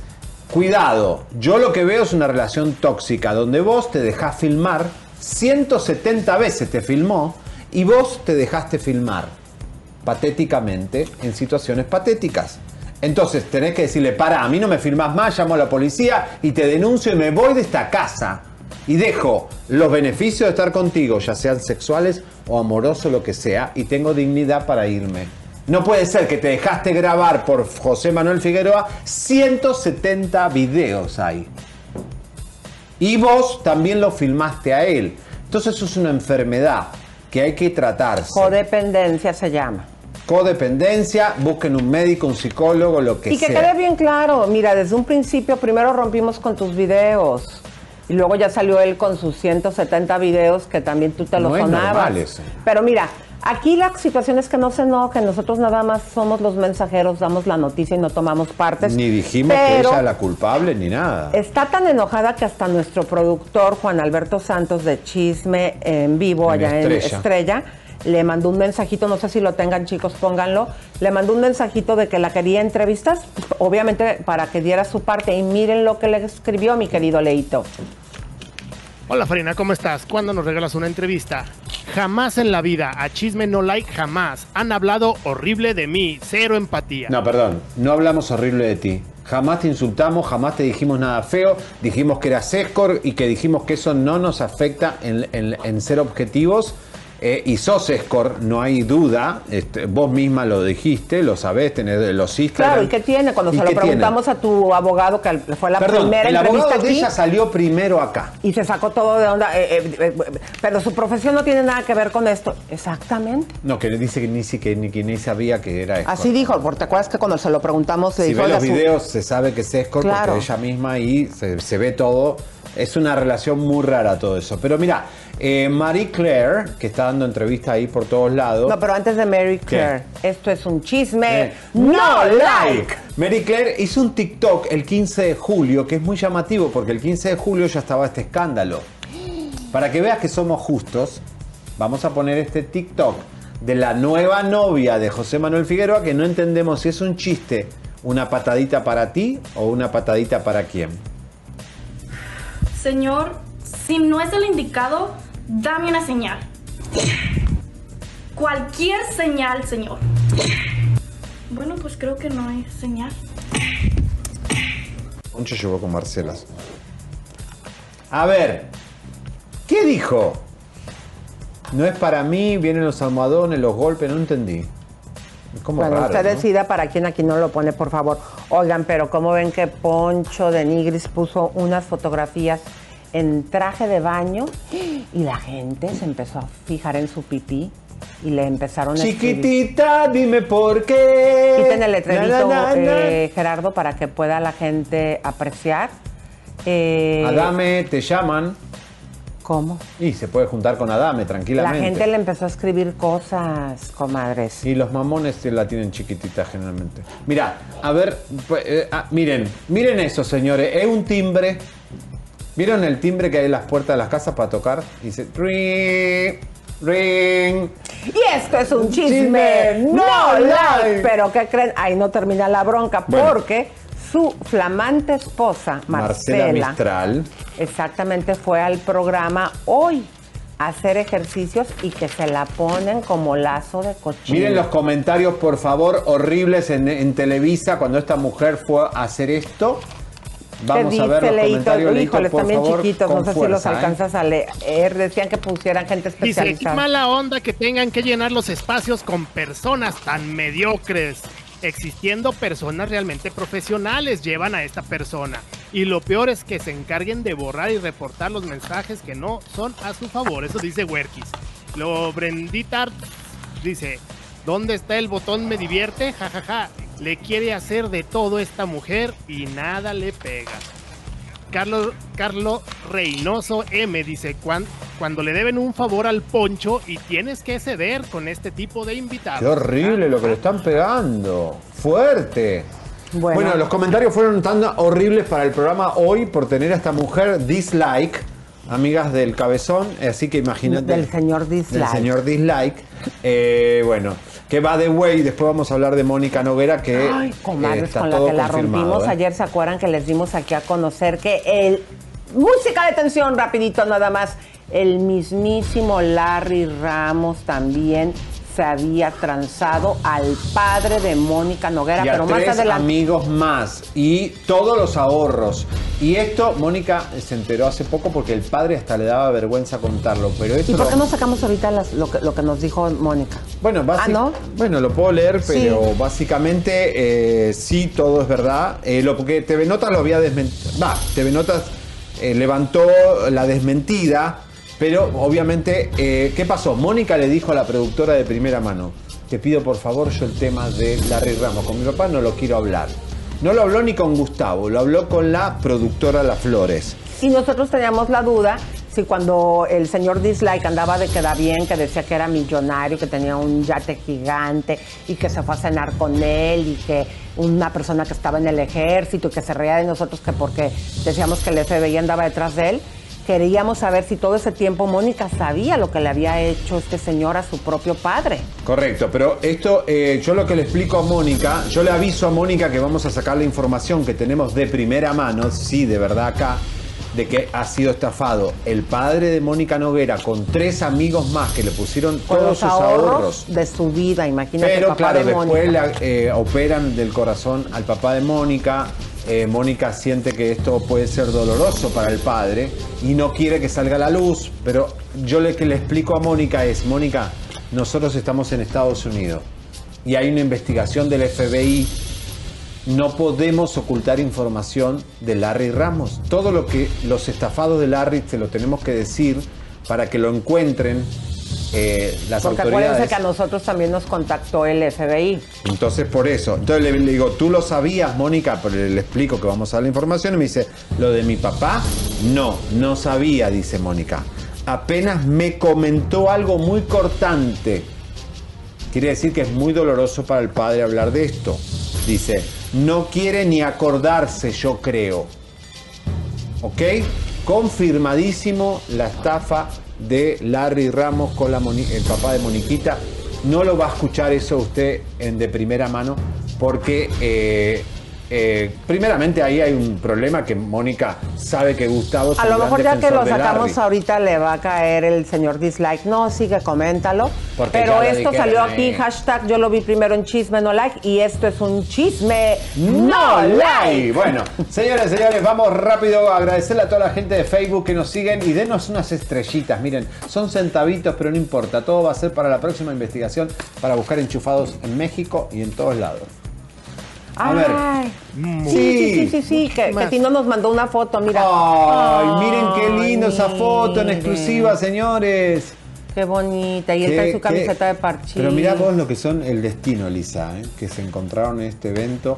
Speaker 2: cuidado, yo lo que veo es una relación tóxica donde vos te dejás filmar, 170 veces te filmó y vos te dejaste filmar. patéticamente en situaciones patéticas. Entonces tenés que decirle, para, a mí no me firmás más, llamo a la policía y te denuncio y me voy de esta casa. Y dejo los beneficios de estar contigo, ya sean sexuales o amorosos, lo que sea, y tengo dignidad para irme. No puede ser que te dejaste grabar por José Manuel Figueroa 170 videos ahí. Y vos también lo filmaste a él. Entonces eso es una enfermedad que hay que tratarse.
Speaker 1: Codependencia se llama.
Speaker 2: Codependencia, busquen un médico, un psicólogo, lo que
Speaker 1: y que
Speaker 2: sea.
Speaker 1: quede bien claro, mira, desde un principio primero rompimos con tus videos. Y luego ya salió él con sus 170 videos que también tú te los
Speaker 2: No es
Speaker 1: sonabas. Pero mira, aquí la situación es que no se enojen, nosotros nada más somos los mensajeros, damos la noticia y no tomamos partes.
Speaker 2: Ni dijimos que ella es la culpable ni nada.
Speaker 1: Está tan enojada que hasta nuestro productor Juan Alberto Santos de Chisme en vivo
Speaker 2: En
Speaker 1: allá en
Speaker 2: Estrella.
Speaker 1: Le mandó un mensajito, no sé si lo tengan chicos, pónganlo, le mandó un mensajito de que la quería entrevistas, obviamente para que diera su parte y miren lo que le escribió mi querido Leito.
Speaker 3: Hola Farina, ¿cómo estás? ¿Cuándo nos regalas una entrevista? Jamás en la vida, a Chisme No Like, jamás. Han hablado horrible de mí, cero empatía.
Speaker 2: No, perdón, no hablamos horrible de ti. Jamás te insultamos, jamás te dijimos nada feo, dijimos que eras escort y que dijimos que eso no nos afecta en, en- en ser objetivos. Eh, y sos escort, no hay duda, este, vos misma lo dijiste, lo sabés, tenés los Instagram.
Speaker 1: Claro, ¿y qué tiene? Cuando
Speaker 2: ¿Y
Speaker 1: se lo
Speaker 2: tiene?
Speaker 1: preguntamos a tu abogado, que fue la
Speaker 2: Perdón,
Speaker 1: primera
Speaker 2: el
Speaker 1: entrevista
Speaker 2: abogado de
Speaker 1: aquí,
Speaker 2: ella salió primero acá.
Speaker 1: y se sacó todo de onda, eh, eh, pero su profesión no tiene nada que ver con esto. Exactamente.
Speaker 2: No, que dice que ni, que ni, que ni sabía que era escort.
Speaker 1: Así dijo, porque te acuerdas que cuando se lo preguntamos, se
Speaker 2: Si
Speaker 1: dijo,
Speaker 2: ve los
Speaker 1: "Oiga, su-
Speaker 2: videos se sabe que es escort
Speaker 1: Claro.
Speaker 2: porque ella misma y se, se ve todo. Es una relación muy rara todo eso. Pero mira, eh, Marie Claire, que está dando entrevistas ahí por todos lados.
Speaker 1: No, pero antes de Mary Claire, esto es un chisme.
Speaker 2: Eh,
Speaker 1: no like.
Speaker 2: Mary Claire hizo un TikTok el 15 de julio, que es muy llamativo porque el 15 de julio ya estaba este escándalo. Para que veas que somos justos, vamos a poner este TikTok de la nueva novia de José Manuel Figueroa, que no entendemos si es un chiste, una patadita para ti o una patadita para quién.
Speaker 11: Señor, si no es el indicado, dame una señal. Cualquier señal, señor. Bueno, pues creo que no hay señal.
Speaker 2: Poncho llegó con Marcelas. A ver, ¿qué dijo? No es para mí, vienen los almohadones, los golpes, no entendí. Es como
Speaker 1: Bueno,
Speaker 2: raro,
Speaker 1: usted
Speaker 2: ¿no?
Speaker 1: decida para quién aquí no lo pone, por favor. Oigan, pero ¿cómo ven que Poncho de Nigris puso unas fotografías en traje de baño y la gente se empezó a fijar en su pipí y le empezaron a escribir.
Speaker 2: Chiquitita, dime por qué.
Speaker 1: Quiten el letrerito,
Speaker 2: Na, na, na, na.
Speaker 1: eh, Gerardo, para que pueda la gente apreciar. Eh,
Speaker 2: Adame, te llaman.
Speaker 1: ¿Cómo?
Speaker 2: Y se puede juntar con Adame
Speaker 1: La
Speaker 2: tranquilamente.
Speaker 1: gente le empezó a escribir cosas, comadres.
Speaker 2: Y los mamones la tienen chiquitita generalmente. Mira, a ver, pues, eh, ah, miren, miren eso, señores. Es un timbre. ¿Vieron el timbre que hay en las puertas de las casas para tocar? Dice ring, ring.
Speaker 1: Y esto es un chisme,
Speaker 2: Chisme,
Speaker 1: no
Speaker 2: no
Speaker 1: like.
Speaker 2: like.
Speaker 1: Pero ¿qué creen? Ahí no termina la bronca
Speaker 2: Bueno.
Speaker 1: porque su flamante esposa,
Speaker 2: Marcela,
Speaker 1: Marcela,
Speaker 2: Mistral.
Speaker 1: exactamente fue al programa hoy a hacer ejercicios y que se la ponen como lazo de cochino.
Speaker 2: Miren los comentarios, por favor, horribles en, en Televisa cuando esta mujer fue a hacer esto. Vamos
Speaker 1: ¿Qué
Speaker 2: a ver
Speaker 1: dice,
Speaker 2: los comentarios,
Speaker 1: Híjoles,
Speaker 2: por
Speaker 1: también
Speaker 2: favor,
Speaker 1: chiquitos, no sé si los
Speaker 2: ¿eh?
Speaker 1: alcanzas a leer. Decían que pusieran gente
Speaker 3: Dice, qué
Speaker 1: especializada.
Speaker 3: mala onda que tengan que llenar los espacios con personas tan mediocres. Existiendo personas realmente profesionales llevan a esta persona. Y lo peor es que se encarguen de borrar y reportar los mensajes que no son a su favor. Eso dice Werkis. Lo Brendita dice, ¿dónde está el botón me divierte? Ja, ja, ja. Le quiere hacer de todo esta mujer y nada le pega. Carlos, Carlos Reynoso M dice, "Cuan- cuando le deben un favor al poncho y tienes que ceder con este tipo de invitados.
Speaker 2: Qué horrible lo que le están pegando. Fuerte. Bueno. los comentarios fueron tan horribles para el programa hoy por tener a esta mujer dislike, amigas del cabezón, así que imagínate.
Speaker 1: Del señor Dislike.
Speaker 2: Del señor dislike. Eh, bueno, que va de way, después vamos a hablar de Mónica Noguera, que
Speaker 1: Ay,
Speaker 2: eh,
Speaker 1: comadres,
Speaker 2: está
Speaker 1: con la
Speaker 2: todo
Speaker 1: que la rompimos
Speaker 2: ¿eh?
Speaker 1: ayer, ¿se acuerdan que les dimos aquí a conocer que el... Música de tensión, rapidito nada más. El mismísimo Larry Ramos también se había transado al padre de Mónica Noguera,
Speaker 2: y a
Speaker 1: pero más
Speaker 2: tres
Speaker 1: adelante.
Speaker 2: amigos más y todos los ahorros. Y esto, Mónica se enteró hace poco porque el padre hasta le daba vergüenza contarlo. Pero esto
Speaker 1: ¿Y por qué
Speaker 2: lo-
Speaker 1: no sacamos ahorita las- lo, que, lo que nos dijo Mónica?
Speaker 2: Bueno,
Speaker 1: Ah, ¿no?
Speaker 2: bueno, lo puedo leer,
Speaker 1: Sí.
Speaker 2: pero básicamente eh, sí, todo es verdad. Eh, lo porque TV Notas lo había desmentido. Va, TV Notas eh, levantó la desmentida, pero obviamente, eh, ¿qué pasó? Mónica le dijo a la productora de primera mano, te pido por favor yo el tema de Larry Ramos, con mi papá no lo quiero hablar. No lo habló ni con Gustavo, lo habló con la productora Las Flores.
Speaker 1: Y nosotros teníamos la duda si cuando el señor Dislike andaba de queda bien, que decía que era millonario, que tenía un yate gigante y que se fue a cenar con él y que una persona que estaba en el ejército y que se reía de nosotros que porque decíamos que el FBI andaba detrás de él. Queríamos saber si todo ese tiempo Mónica sabía lo que le había hecho este señor a su propio padre.
Speaker 2: Correcto, pero esto eh, yo lo que le explico a Mónica, yo le aviso a Mónica que vamos a sacar la información que tenemos de primera mano, sí, de verdad acá, de que ha sido estafado el padre de Mónica Noguera con tres amigos más que le pusieron
Speaker 1: Con
Speaker 2: todos
Speaker 1: los
Speaker 2: sus
Speaker 1: ahorros,
Speaker 2: ahorros.
Speaker 1: de su vida, imagínate. el
Speaker 2: Pero
Speaker 1: papá
Speaker 2: claro,
Speaker 1: de
Speaker 2: después la, eh, operan del corazón al papá de Mónica. Eh, Mónica siente que esto puede ser doloroso para el padre y no quiere que salga a la luz. Pero yo lo que le explico a Mónica es, Mónica, nosotros estamos en Estados Unidos y hay una investigación del FBI. No podemos ocultar información de Larry Ramos. Todo lo que los estafados de Larry se lo tenemos que decir para que lo encuentren eh, las
Speaker 1: Porque
Speaker 2: autoridades.
Speaker 1: acuérdense que a nosotros también nos contactó el FBI.
Speaker 2: Entonces, por eso. Entonces le, le digo, ¿tú lo sabías, Mónica? Pero le, le explico que vamos a dar la información. Y me dice, ¿lo de mi papá? No, no sabía, dice Mónica. Apenas me comentó algo muy cortante. Quiere decir que es muy doloroso para el padre hablar de esto. Dice, no quiere ni acordarse, yo creo. ¿Ok? Confirmadísimo la estafa de Larry Ramos con la Moni- el papá de Moniquita. No lo va a escuchar eso usted en de primera mano porque eh, eh, primeramente ahí hay un problema que Mónica sabe que Gustavo es
Speaker 1: A lo mejor ya que lo sacamos
Speaker 2: Larry.
Speaker 1: ahorita le va a caer el señor dislike. No, sigue, coméntalo.
Speaker 2: Porque
Speaker 1: Pero esto salió aquí, hashtag yo lo vi primero en chisme no like y esto es un chisme
Speaker 2: No
Speaker 1: no
Speaker 2: like.
Speaker 1: like.
Speaker 2: Bueno, señores, señores, vamos rápido a agradecerle a toda la gente de Facebook que nos siguen y denos unas estrellitas. Miren, son centavitos, pero no importa. Todo va a ser para la próxima investigación para buscar enchufados en México y en todos lados. A ver.
Speaker 1: Ay.
Speaker 2: Mm.
Speaker 1: Sí, sí, sí, sí, sí, que, que Tino nos mandó una foto, mira.
Speaker 2: Ay, miren qué lindo esa foto en
Speaker 1: miren.
Speaker 2: exclusiva, señores.
Speaker 1: Qué bonita. Y
Speaker 2: Qué-
Speaker 1: trae su
Speaker 2: qué-
Speaker 1: camiseta de parchís.
Speaker 2: Pero mirá vos lo que son el destino, Lisa, ¿eh? que se encontraron en este evento.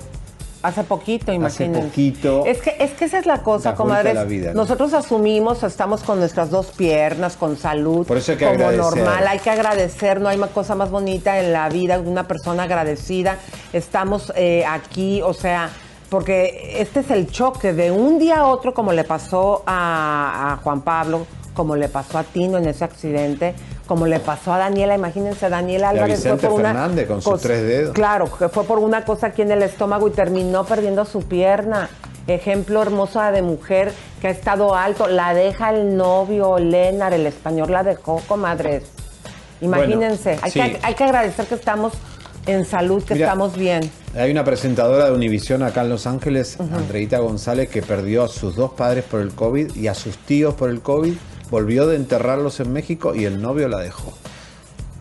Speaker 1: Hace poquito,
Speaker 2: Hace
Speaker 1: imagínense.
Speaker 2: poquito.
Speaker 1: Es que, es que esa es la cosa, comadres.
Speaker 2: la vida, ¿no?
Speaker 1: Nosotros asumimos, estamos con nuestras dos piernas, con salud,
Speaker 2: Por eso hay que
Speaker 1: como
Speaker 2: agradecer.
Speaker 1: normal. Hay que agradecer, no hay más cosa más bonita en la vida, una persona agradecida. Estamos eh, aquí, o sea, porque este es el choque de un día a otro, como le pasó a, a Juan Pablo, como le pasó a Tino en ese accidente, como le pasó a Daniela. Imagínense, Daniela Álvarez fue por una
Speaker 2: Fernández con sus tres dedos.
Speaker 1: Claro, que fue por una cosa aquí en el estómago y terminó perdiendo su pierna. Ejemplo hermosa de mujer que ha estado alto. La deja el novio, Lenar, el español la dejó, comadres. Imagínense.
Speaker 2: Bueno,
Speaker 1: hay,
Speaker 2: sí.
Speaker 1: que, hay que agradecer que estamos en salud, que
Speaker 2: Mira,
Speaker 1: estamos bien.
Speaker 2: Hay una presentadora de Univisión acá en Los Ángeles, Andreita González, que perdió a sus dos padres por el COVID y a sus tíos por el COVID, volvió de enterrarlos en México y el novio la dejó.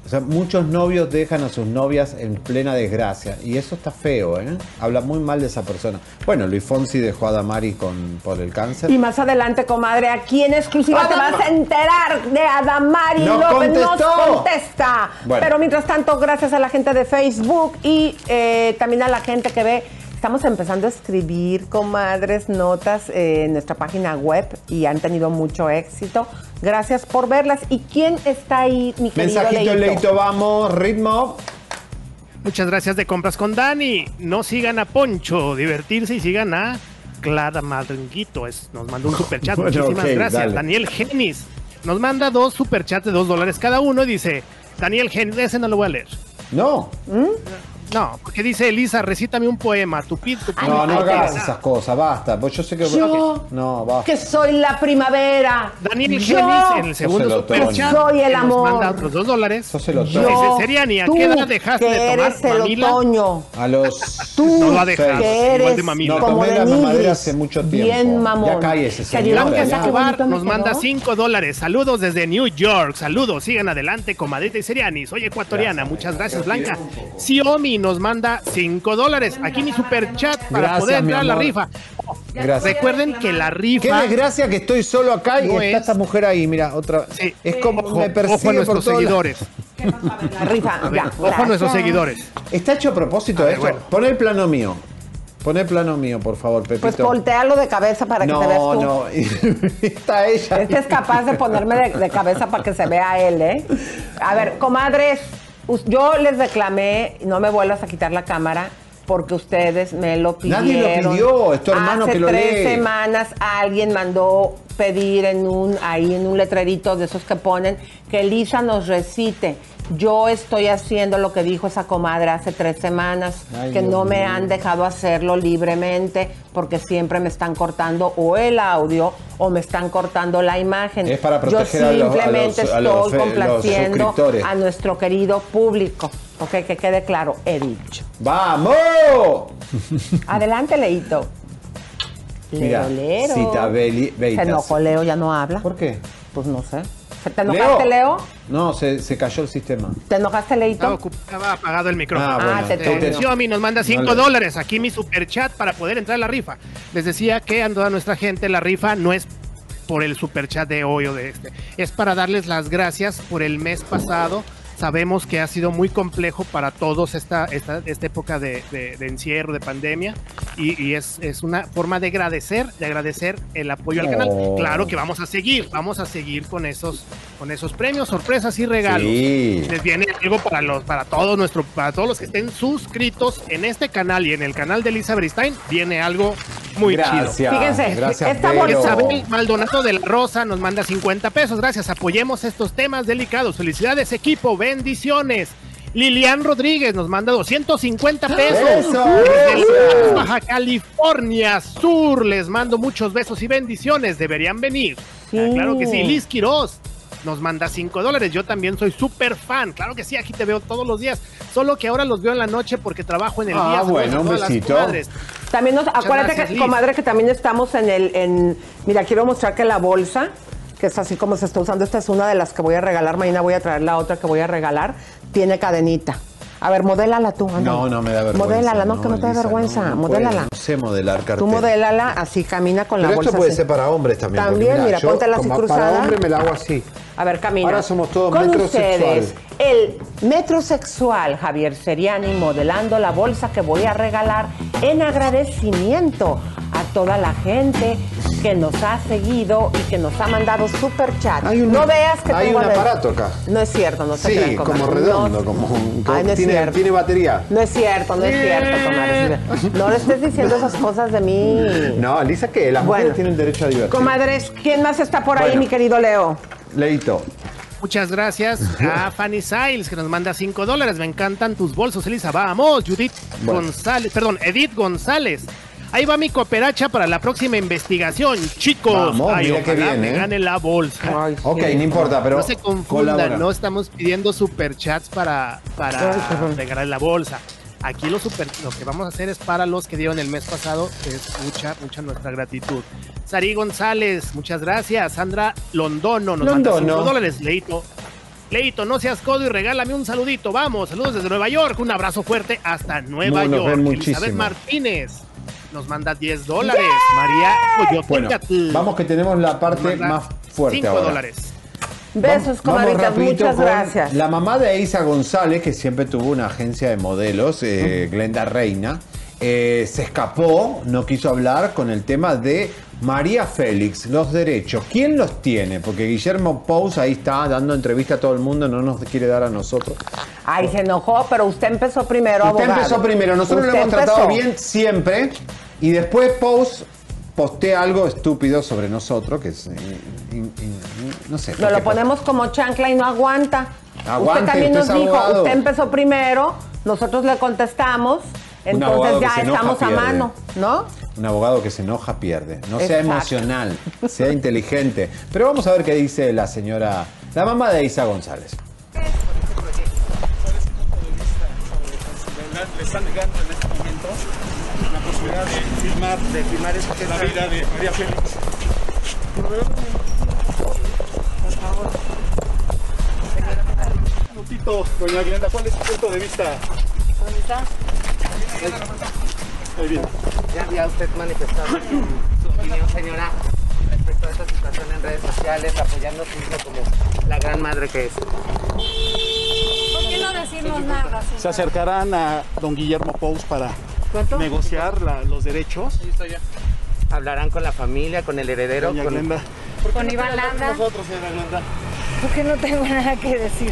Speaker 2: O sea, muchos novios dejan a sus novias en plena desgracia y eso está feo, ¿eh? Habla muy mal de esa persona. Bueno, Luis Fonsi dejó a Damari con, por el cáncer.
Speaker 1: Y más adelante, comadre, aquí en exclusiva te vas a enterar de Adamari
Speaker 2: ¡Nos
Speaker 1: López. Nos
Speaker 2: contestó!
Speaker 1: contesta.
Speaker 2: Bueno.
Speaker 1: Pero mientras tanto, gracias a la gente de Facebook y eh, también a la gente que ve. Estamos empezando a escribir, comadres, notas eh, en nuestra página web y han tenido mucho éxito. Gracias por verlas. ¿Y quién está ahí, mi querido
Speaker 2: Mensajito,
Speaker 1: Leito?
Speaker 2: Leito, vamos, ritmo.
Speaker 3: Muchas gracias de compras con Dani. No sigan a Poncho, divertirse y sigan a Clara Madringuito. Es, nos mandó un superchat. <laughs>
Speaker 2: Bueno,
Speaker 3: Muchísimas gracias.
Speaker 2: dale.
Speaker 3: Daniel Genis nos manda dos superchats de dos dólares cada uno y dice: Daniel Genis, ese no lo voy a leer.
Speaker 2: No.
Speaker 3: No, porque dice Elisa, recítame un poema. Tu pit, tu
Speaker 2: No, no hagas esas cosas, basta. Pues yo sé que.
Speaker 1: Yo,
Speaker 2: No, basta.
Speaker 1: que soy la primavera.
Speaker 3: Daniel
Speaker 1: Yo,
Speaker 3: Genis en el segundo
Speaker 2: el
Speaker 3: super
Speaker 2: otoño.
Speaker 3: chat.
Speaker 1: Soy el
Speaker 3: que nos
Speaker 1: amor.
Speaker 3: manda otros dos dólares.
Speaker 2: Sos el otoño.
Speaker 1: yo,
Speaker 3: Dice, Seriani, ¿a
Speaker 1: tú,
Speaker 3: qué edad dejaste
Speaker 1: que
Speaker 3: de tomar
Speaker 1: eres el
Speaker 3: mamila?
Speaker 1: otoño.
Speaker 2: A los.
Speaker 1: Tú,
Speaker 3: No lo ha dejado.
Speaker 1: que
Speaker 3: igual
Speaker 1: eres
Speaker 3: de mamila.
Speaker 2: No,
Speaker 1: como
Speaker 2: tomé la mamadera hace mucho tiempo.
Speaker 1: Bien mamón.
Speaker 2: Ya cállese, señora,
Speaker 3: Blanca
Speaker 2: ya.
Speaker 3: Escobar
Speaker 1: bonito me
Speaker 3: nos manda
Speaker 1: quedó.
Speaker 3: 5 dólares. Saludos desde New York. Saludos. Sigan adelante, comadrita y Seriani. Soy ecuatoriana. Muchas gracias, Blanca. Xiaomi nos manda 5 dólares. Aquí mi super chat para
Speaker 2: Gracias,
Speaker 3: poder entrar a la rifa.
Speaker 2: Gracias.
Speaker 3: Recuerden que la
Speaker 2: Qué
Speaker 3: rifa.
Speaker 2: desgracia que estoy solo acá y
Speaker 3: No
Speaker 2: está
Speaker 3: es-
Speaker 2: esta mujer ahí, mira, otra.
Speaker 3: Sí.
Speaker 2: Es como
Speaker 3: Ojo,
Speaker 2: me persigue
Speaker 3: ojo a nuestros
Speaker 2: por todos
Speaker 3: seguidores.
Speaker 1: La rifa,
Speaker 3: A ver,
Speaker 1: ya,
Speaker 3: ojo a nuestros seguidores.
Speaker 2: ¿Está hecho a propósito
Speaker 3: A ver,
Speaker 2: esto?
Speaker 3: bueno.
Speaker 2: Pon el plano mío. Pon el plano mío, por favor, Pepito.
Speaker 1: Pues voltealo de cabeza para que te veas
Speaker 2: no,
Speaker 1: tú.
Speaker 2: no. <laughs> está ella.
Speaker 1: Este es capaz de ponerme de, de cabeza para que se vea él, ¿eh? A ver, comadres, yo les reclamé, no me vuelvas a quitar la cámara, porque ustedes me lo pidieron.
Speaker 2: Nadie lo pidió, es tu hermano
Speaker 1: Hace
Speaker 2: que lo
Speaker 1: tres
Speaker 2: lee.
Speaker 1: semanas alguien mandó pedir en un, ahí en un letrerito de esos que ponen que Elisa nos recite. Yo estoy haciendo lo que dijo esa comadre hace tres semanas,
Speaker 2: Ay,
Speaker 1: que
Speaker 2: Dios
Speaker 1: no me han dejado hacerlo libremente porque siempre me están cortando o el audio o me están cortando la imagen.
Speaker 2: Es para
Speaker 1: Yo
Speaker 2: proteger a los- a
Speaker 1: simplemente
Speaker 2: los- a los
Speaker 1: estoy
Speaker 2: los
Speaker 1: complaciendo a nuestro querido público. Ok, que quede claro, he dicho.
Speaker 2: ¡Vamos! <laughs>
Speaker 1: Adelante, Leito.
Speaker 2: Mira,
Speaker 1: Lero, Lero.
Speaker 2: Cita Beli-
Speaker 1: Se enojó Leo, ya no habla.
Speaker 2: ¿Por qué?
Speaker 1: Pues no sé. ¿Te enojaste, Leo?
Speaker 2: No, se, se cayó el sistema.
Speaker 1: ¿Te enojaste,
Speaker 3: Estaba,
Speaker 1: Leito?
Speaker 3: ocup- estaba apagado el micrófono.
Speaker 2: Ah, bueno,
Speaker 1: Ah, te.
Speaker 3: Eh, Xiaomi nos manda 5
Speaker 2: No le-
Speaker 3: dólares. Aquí mi super chat para poder entrar a la rifa. Les decía que a toda nuestra gente la rifa no es por el super chat de hoy o de este. Es para darles las gracias por el mes pasado. Sabemos que ha sido muy complejo para todos esta, esta, esta época de, de- de encierro, de pandemia. Y, y es, es una forma de agradecer, de agradecer el apoyo al canal. Claro que vamos a seguir, vamos a seguir con esos, con esos premios, sorpresas y regalos
Speaker 2: Sí.
Speaker 3: les viene algo para los para todos nuestro para todos los que estén suscritos en este canal y en el canal de Elisa Beristain viene algo muy
Speaker 2: Gracias.
Speaker 3: chido.
Speaker 1: Fíjense,
Speaker 2: Gracias,
Speaker 1: esta
Speaker 3: Isabel Maldonado de la Rosa nos manda 50 pesos. Gracias. Apoyemos estos temas delicados. Felicidades, equipo. Bendiciones. Lilian Rodríguez nos manda 250 pesos. Desde. Baja California Sur. Les mando muchos besos y bendiciones. Deberían venir.
Speaker 1: Sí.
Speaker 3: Ah, claro que sí. Liz Quiroz nos manda 5 dólares. Yo también soy súper fan. Claro que sí, aquí te veo todos los días. Solo que ahora los veo en la noche porque trabajo en el
Speaker 2: Ah,
Speaker 3: día.
Speaker 2: Bueno, un
Speaker 3: todas las
Speaker 2: besito.
Speaker 1: También nos, acuérdate
Speaker 3: gracias,
Speaker 1: que, comadre, que también estamos en el, en, mira, quiero mostrar que la bolsa, que es así como se está usando, esta es una de las que voy a regalar, mañana voy a traer la otra que voy a regalar, tiene cadenita. A ver, modélala tú, ándale.
Speaker 2: No, no me da vergüenza.
Speaker 1: Modélala, no, que no te da vergüenza,
Speaker 2: no,
Speaker 1: modélala.
Speaker 2: puedo, No sé modelar cartel.
Speaker 1: Tú modélala, así camina con la
Speaker 2: Pero
Speaker 1: bolsa
Speaker 2: esto puede
Speaker 1: así.
Speaker 2: ser para hombres también.
Speaker 1: También, mira,
Speaker 2: yo
Speaker 1: póntela así cruzada.
Speaker 2: Para hombre me la hago así.
Speaker 1: A ver, camina.
Speaker 2: Ahora somos todos
Speaker 1: Con
Speaker 2: metrosexual.
Speaker 1: ustedes, el metrosexual Javier Seriani modelando la bolsa que voy a regalar en agradecimiento a toda la gente que nos ha seguido y que nos ha mandado super chat.
Speaker 2: Un-
Speaker 1: no veas que
Speaker 2: hay un aparato acá.
Speaker 1: No es cierto, no se
Speaker 2: Sí, como redondo,
Speaker 1: No-
Speaker 2: como, como-
Speaker 1: Ay, no es
Speaker 2: tiene,
Speaker 1: cierto.
Speaker 2: tiene batería.
Speaker 1: No es cierto, no es cierto, comadre. No le estés diciendo esas cosas de mí.
Speaker 2: No, Lisa, que las mujeres
Speaker 1: Bueno.
Speaker 2: tienen derecho a divertirse.
Speaker 1: Comadres, ¿quién más está por ahí,
Speaker 2: Bueno.
Speaker 1: mi querido Leo?
Speaker 2: Leito.
Speaker 3: Muchas gracias a <laughs> Fanny Siles que nos manda 5 dólares. Me encantan tus bolsos, Elisa. Vamos, Judith
Speaker 2: Bueno.
Speaker 3: González, perdón, Edith González. Ahí va mi cooperacha para la próxima investigación, chicos.
Speaker 2: Vamos,
Speaker 3: Ay,
Speaker 2: mira qué
Speaker 3: ojalá
Speaker 2: bien,
Speaker 3: me
Speaker 2: ¿eh?
Speaker 3: gane la bolsa.
Speaker 1: Ay,
Speaker 2: Ok, no importa, pero.
Speaker 3: no se confundan,
Speaker 2: colabora.
Speaker 3: no estamos pidiendo superchats para, para <laughs> regalar la bolsa. Aquí lo, super, lo que vamos a hacer es para los que dieron el mes pasado, es mucha, mucha nuestra gratitud. Sari González, muchas gracias. Sandra Londono nos manda
Speaker 2: Londono.
Speaker 3: 5 dólares. Leito, Leito, no seas codo y regálame un saludito. Vamos, saludos desde Nueva York. Un abrazo fuerte hasta Nueva York. Elizabeth. Martínez nos manda 10 dólares. María
Speaker 2: Bueno, vamos que tenemos la parte más fuerte
Speaker 3: 5
Speaker 2: ahora.
Speaker 3: dólares.
Speaker 1: Besos, comadritas, muchas gracias.
Speaker 2: La mamá de Isa González, que siempre tuvo una agencia de modelos, eh, Glenda Reina, eh, se escapó, no quiso hablar con el tema de María Félix, los derechos. ¿Quién los tiene? Porque Guillermo Pous ahí está dando entrevista a todo el mundo, no nos quiere dar a nosotros.
Speaker 1: Ay, se enojó, pero usted empezó primero,
Speaker 2: Usted
Speaker 1: abogado.
Speaker 2: empezó primero, nosotros lo
Speaker 1: Usted
Speaker 2: hemos tratado bien siempre y después Pous postea algo estúpido sobre nosotros, que es... eh, in- in- no sé.
Speaker 1: Nos lo ponemos como chancla y no aguanta.
Speaker 2: Aguante,
Speaker 1: usted también
Speaker 2: usted
Speaker 1: nos
Speaker 2: es
Speaker 1: dijo,
Speaker 2: abogado.
Speaker 1: usted empezó primero, nosotros le contestamos, entonces ya
Speaker 2: se enoja,
Speaker 1: estamos a mano, ¿no?
Speaker 2: Un abogado que se enoja pierde. No sea
Speaker 1: Exacto.
Speaker 2: emocional, sea inteligente. Pero vamos a ver qué dice la señora, la mamá de Isa González.
Speaker 12: le están negando en este momento posibilidad de firmar, de firmar esta, la vida de María Félix. Por favor. Un minutito, doña Glenda, ¿cuál es su punto de vista?
Speaker 13: ¿Dónde está?
Speaker 12: Ahí viene.
Speaker 13: Ya había usted manifestado su, su opinión, señora, respecto a esta situación en redes sociales, apoyando a su hijo como la gran madre que es.
Speaker 14: ¿Por qué no decimos nada?
Speaker 12: Se acercarán a don Guillermo Pous para
Speaker 13: ¿Cuánto?
Speaker 12: negociar la- los derechos.
Speaker 13: Hablarán con la familia, con el heredero,
Speaker 12: Doña
Speaker 13: con
Speaker 12: Glenda.
Speaker 14: Con Iván Landa.
Speaker 12: Nosotros, señora Glenda.
Speaker 14: Porque no tengo nada que decir.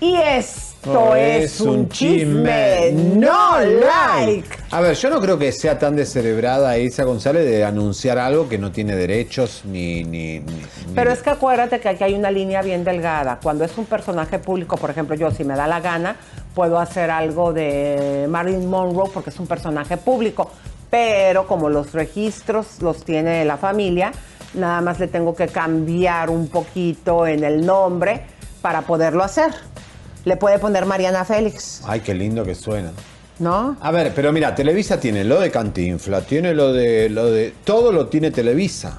Speaker 1: Y esto
Speaker 2: No,
Speaker 1: es un chisme, no like.
Speaker 2: A ver, yo no creo que sea tan descerebrada Isa González de anunciar algo que no tiene derechos ni... ni, ni-
Speaker 1: Pero es que acuérdate que aquí hay una línea bien delgada. Cuando es un personaje público, por ejemplo, yo si me da la gana, puedo hacer algo de Marilyn Monroe porque es un personaje público. Pero como los registros los tiene la familia, nada más le tengo que cambiar un poquito en el nombre para poderlo hacer. Le puede poner Mariana Félix,
Speaker 2: Ay, qué lindo que suena.
Speaker 1: ¿no?
Speaker 2: A ver, pero mira, Televisa tiene lo de Cantinfla, tiene lo de, lo de... Todo lo tiene Televisa.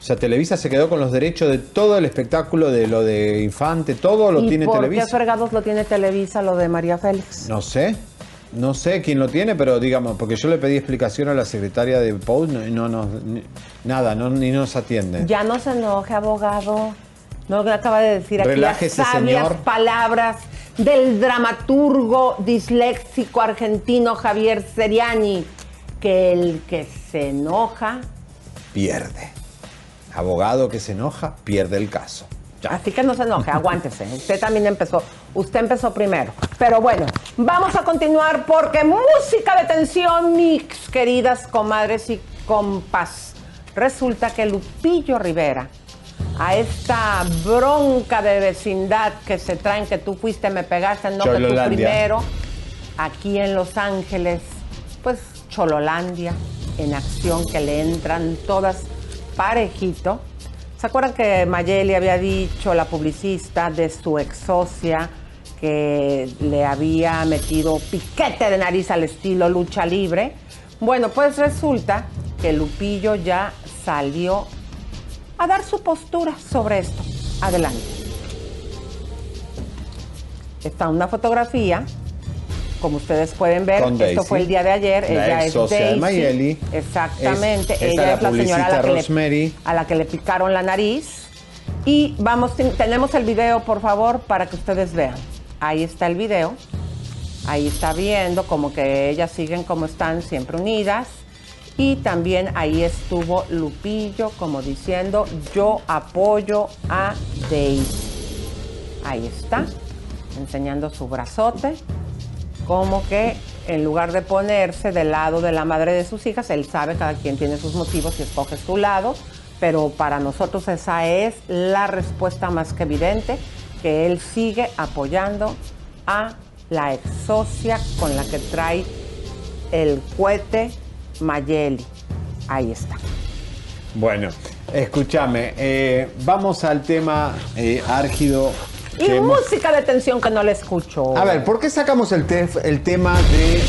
Speaker 2: O sea, Televisa se quedó con los derechos de todo el espectáculo, de lo de Infante, todo lo
Speaker 1: ¿Y
Speaker 2: tiene
Speaker 1: por
Speaker 2: Televisa.
Speaker 1: qué fregados lo tiene Televisa lo de María Félix?
Speaker 2: No sé, no sé quién lo tiene, pero digamos, porque yo le pedí explicación a la secretaria de Pous no, y no nos, ni- nada, no, ni nos atiende.
Speaker 1: Ya no se enoje, abogado. No acaba de decir aquí
Speaker 2: Relájese,
Speaker 1: las sabias
Speaker 2: señor.
Speaker 1: palabras del dramaturgo disléxico argentino Javier Seriani, que el que se enoja,
Speaker 2: Pierde. Abogado que se enoja, pierde el caso.
Speaker 1: así que no se enoje, aguántese. <laughs> Usted también empezó, usted empezó primero. Pero bueno, vamos a continuar porque música de tensión, mis queridas comadres y compas. Resulta que Lupillo Rivera a esta bronca de vecindad que se traen, que tú fuiste, me pegaste, no que tú primero, aquí en Los Ángeles, pues Chololandia, en acción, que le entran todas parejito. ¿Se acuerdan que Mayeli había dicho, la publicista, de su ex socia, que le había metido piquete de nariz al estilo lucha libre? Bueno, pues resulta que Lupillo ya salió a dar su postura sobre esto. Adelante. Está una fotografía, como ustedes pueden ver.
Speaker 2: Con
Speaker 1: Esto
Speaker 2: Daisy,
Speaker 1: fue el día de ayer.
Speaker 2: la
Speaker 1: Ella
Speaker 2: ex
Speaker 1: es
Speaker 2: socia de. Mayeli.
Speaker 1: Exactamente.
Speaker 2: Es-
Speaker 1: Ella
Speaker 2: la
Speaker 1: es la señora a la, que le, a la que le picaron la nariz. Y vamos, ten- tenemos el video, por favor, para que ustedes vean. Ahí está el video. Ahí está viendo como que ellas siguen como están, siempre unidas. Y también ahí estuvo Lupillo como diciendo, yo apoyo a Daisy. Ahí está, enseñando su brazote, como que en lugar de ponerse del lado de la madre de sus hijas, él sabe, cada quien tiene sus motivos y escoge su lado, pero para nosotros esa es la respuesta más que evidente, que él sigue apoyando a la ex socia con la que trae el cohete Mayeli. Ahí está.
Speaker 2: Bueno, escúchame, eh, vamos al tema eh, árgido.
Speaker 1: Y
Speaker 2: que hemos-
Speaker 1: música de tensión que no le escucho.
Speaker 2: A ver, ¿por qué sacamos el, tef- el tema de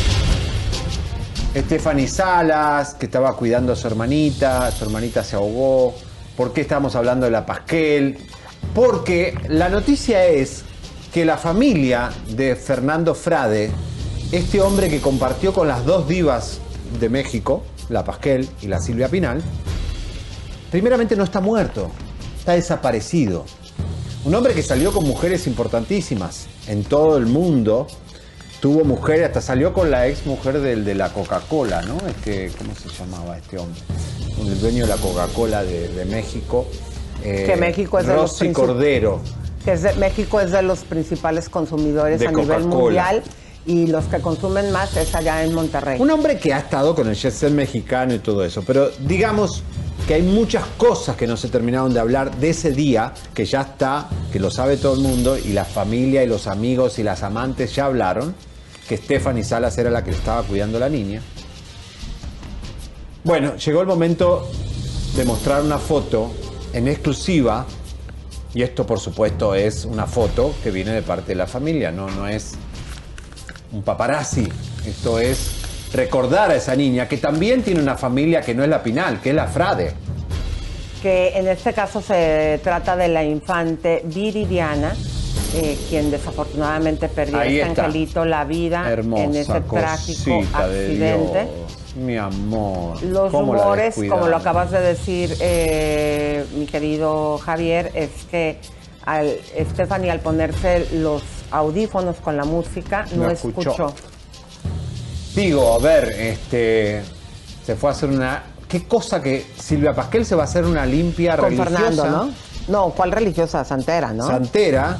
Speaker 2: Stephanie Salas, que estaba cuidando a su hermanita, su hermanita se ahogó? ¿Por qué estamos hablando de la Pasquel? Porque la noticia es que la familia de Fernando Frade, este hombre que compartió con las dos divas de México, la Pasquel y la Silvia Pinal, primeramente no está muerto, está desaparecido. Un hombre que salió con mujeres importantísimas en todo el mundo. Tuvo mujeres, hasta salió con la ex mujer del de la Coca-Cola, ¿no? Este, ¿Cómo se llamaba este hombre? El dueño de la Coca-Cola de, de México. eh,
Speaker 1: Que México es de los
Speaker 2: Cordero.
Speaker 1: Que es de- México es de los principales consumidores
Speaker 2: De
Speaker 1: a nivel mundial y los que consumen más es allá en Monterrey.
Speaker 2: Un hombre que ha estado con el set mexicano y todo eso, pero digamos que hay muchas cosas que no se terminaron de hablar de ese día, que ya está, que lo sabe todo el mundo, y la familia y los amigos y las amantes ya hablaron, que Stephanie Salas era la que estaba cuidando a la niña. Bueno, llegó el momento de mostrar una foto en exclusiva, y esto por supuesto es una foto que viene de parte de la familia, no, no es un paparazzi. Esto es recordar a esa niña que también tiene una familia que no es la Pinal, que es la Frade.
Speaker 1: que en este caso se trata de la infante Viridiana, eh, quien desafortunadamente perdió
Speaker 2: Ahí
Speaker 1: este angelito la vida
Speaker 2: Hermosa
Speaker 1: en ese trágico accidente.
Speaker 2: Mi amor.
Speaker 1: Los
Speaker 2: ¿cómo la
Speaker 1: rumores, como lo acabas de decir, eh, mi querido Javier, es que al Stephanie al ponerse los audífonos con la música no,
Speaker 2: No
Speaker 1: escuchó.
Speaker 2: escuchó. Digo, a ver, este. Se fue a hacer una. ¿Qué cosa que Silvia Pasquel se va a hacer una limpia
Speaker 1: Con
Speaker 2: religiosa?
Speaker 1: Fernando, ¿no? No, ¿cuál religiosa? Santera, ¿no?
Speaker 2: Santera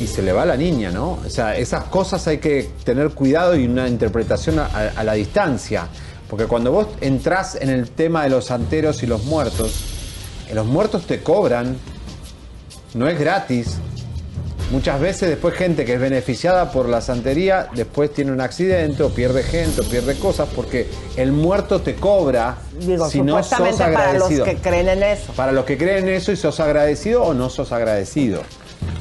Speaker 2: y se le va la niña, ¿no? O sea, esas cosas hay que tener cuidado y una interpretación a, a la distancia. Porque cuando vos entrás en el tema de los santeros y los muertos, los muertos te cobran, no es gratis. Muchas veces después gente que es beneficiada por la santería, después tiene un accidente o pierde gente o pierde cosas porque el muerto te cobra
Speaker 1: Digo,
Speaker 2: si no sos
Speaker 1: para los que creen en eso.
Speaker 2: Para los que creen en eso y sos agradecido o no sos agradecido.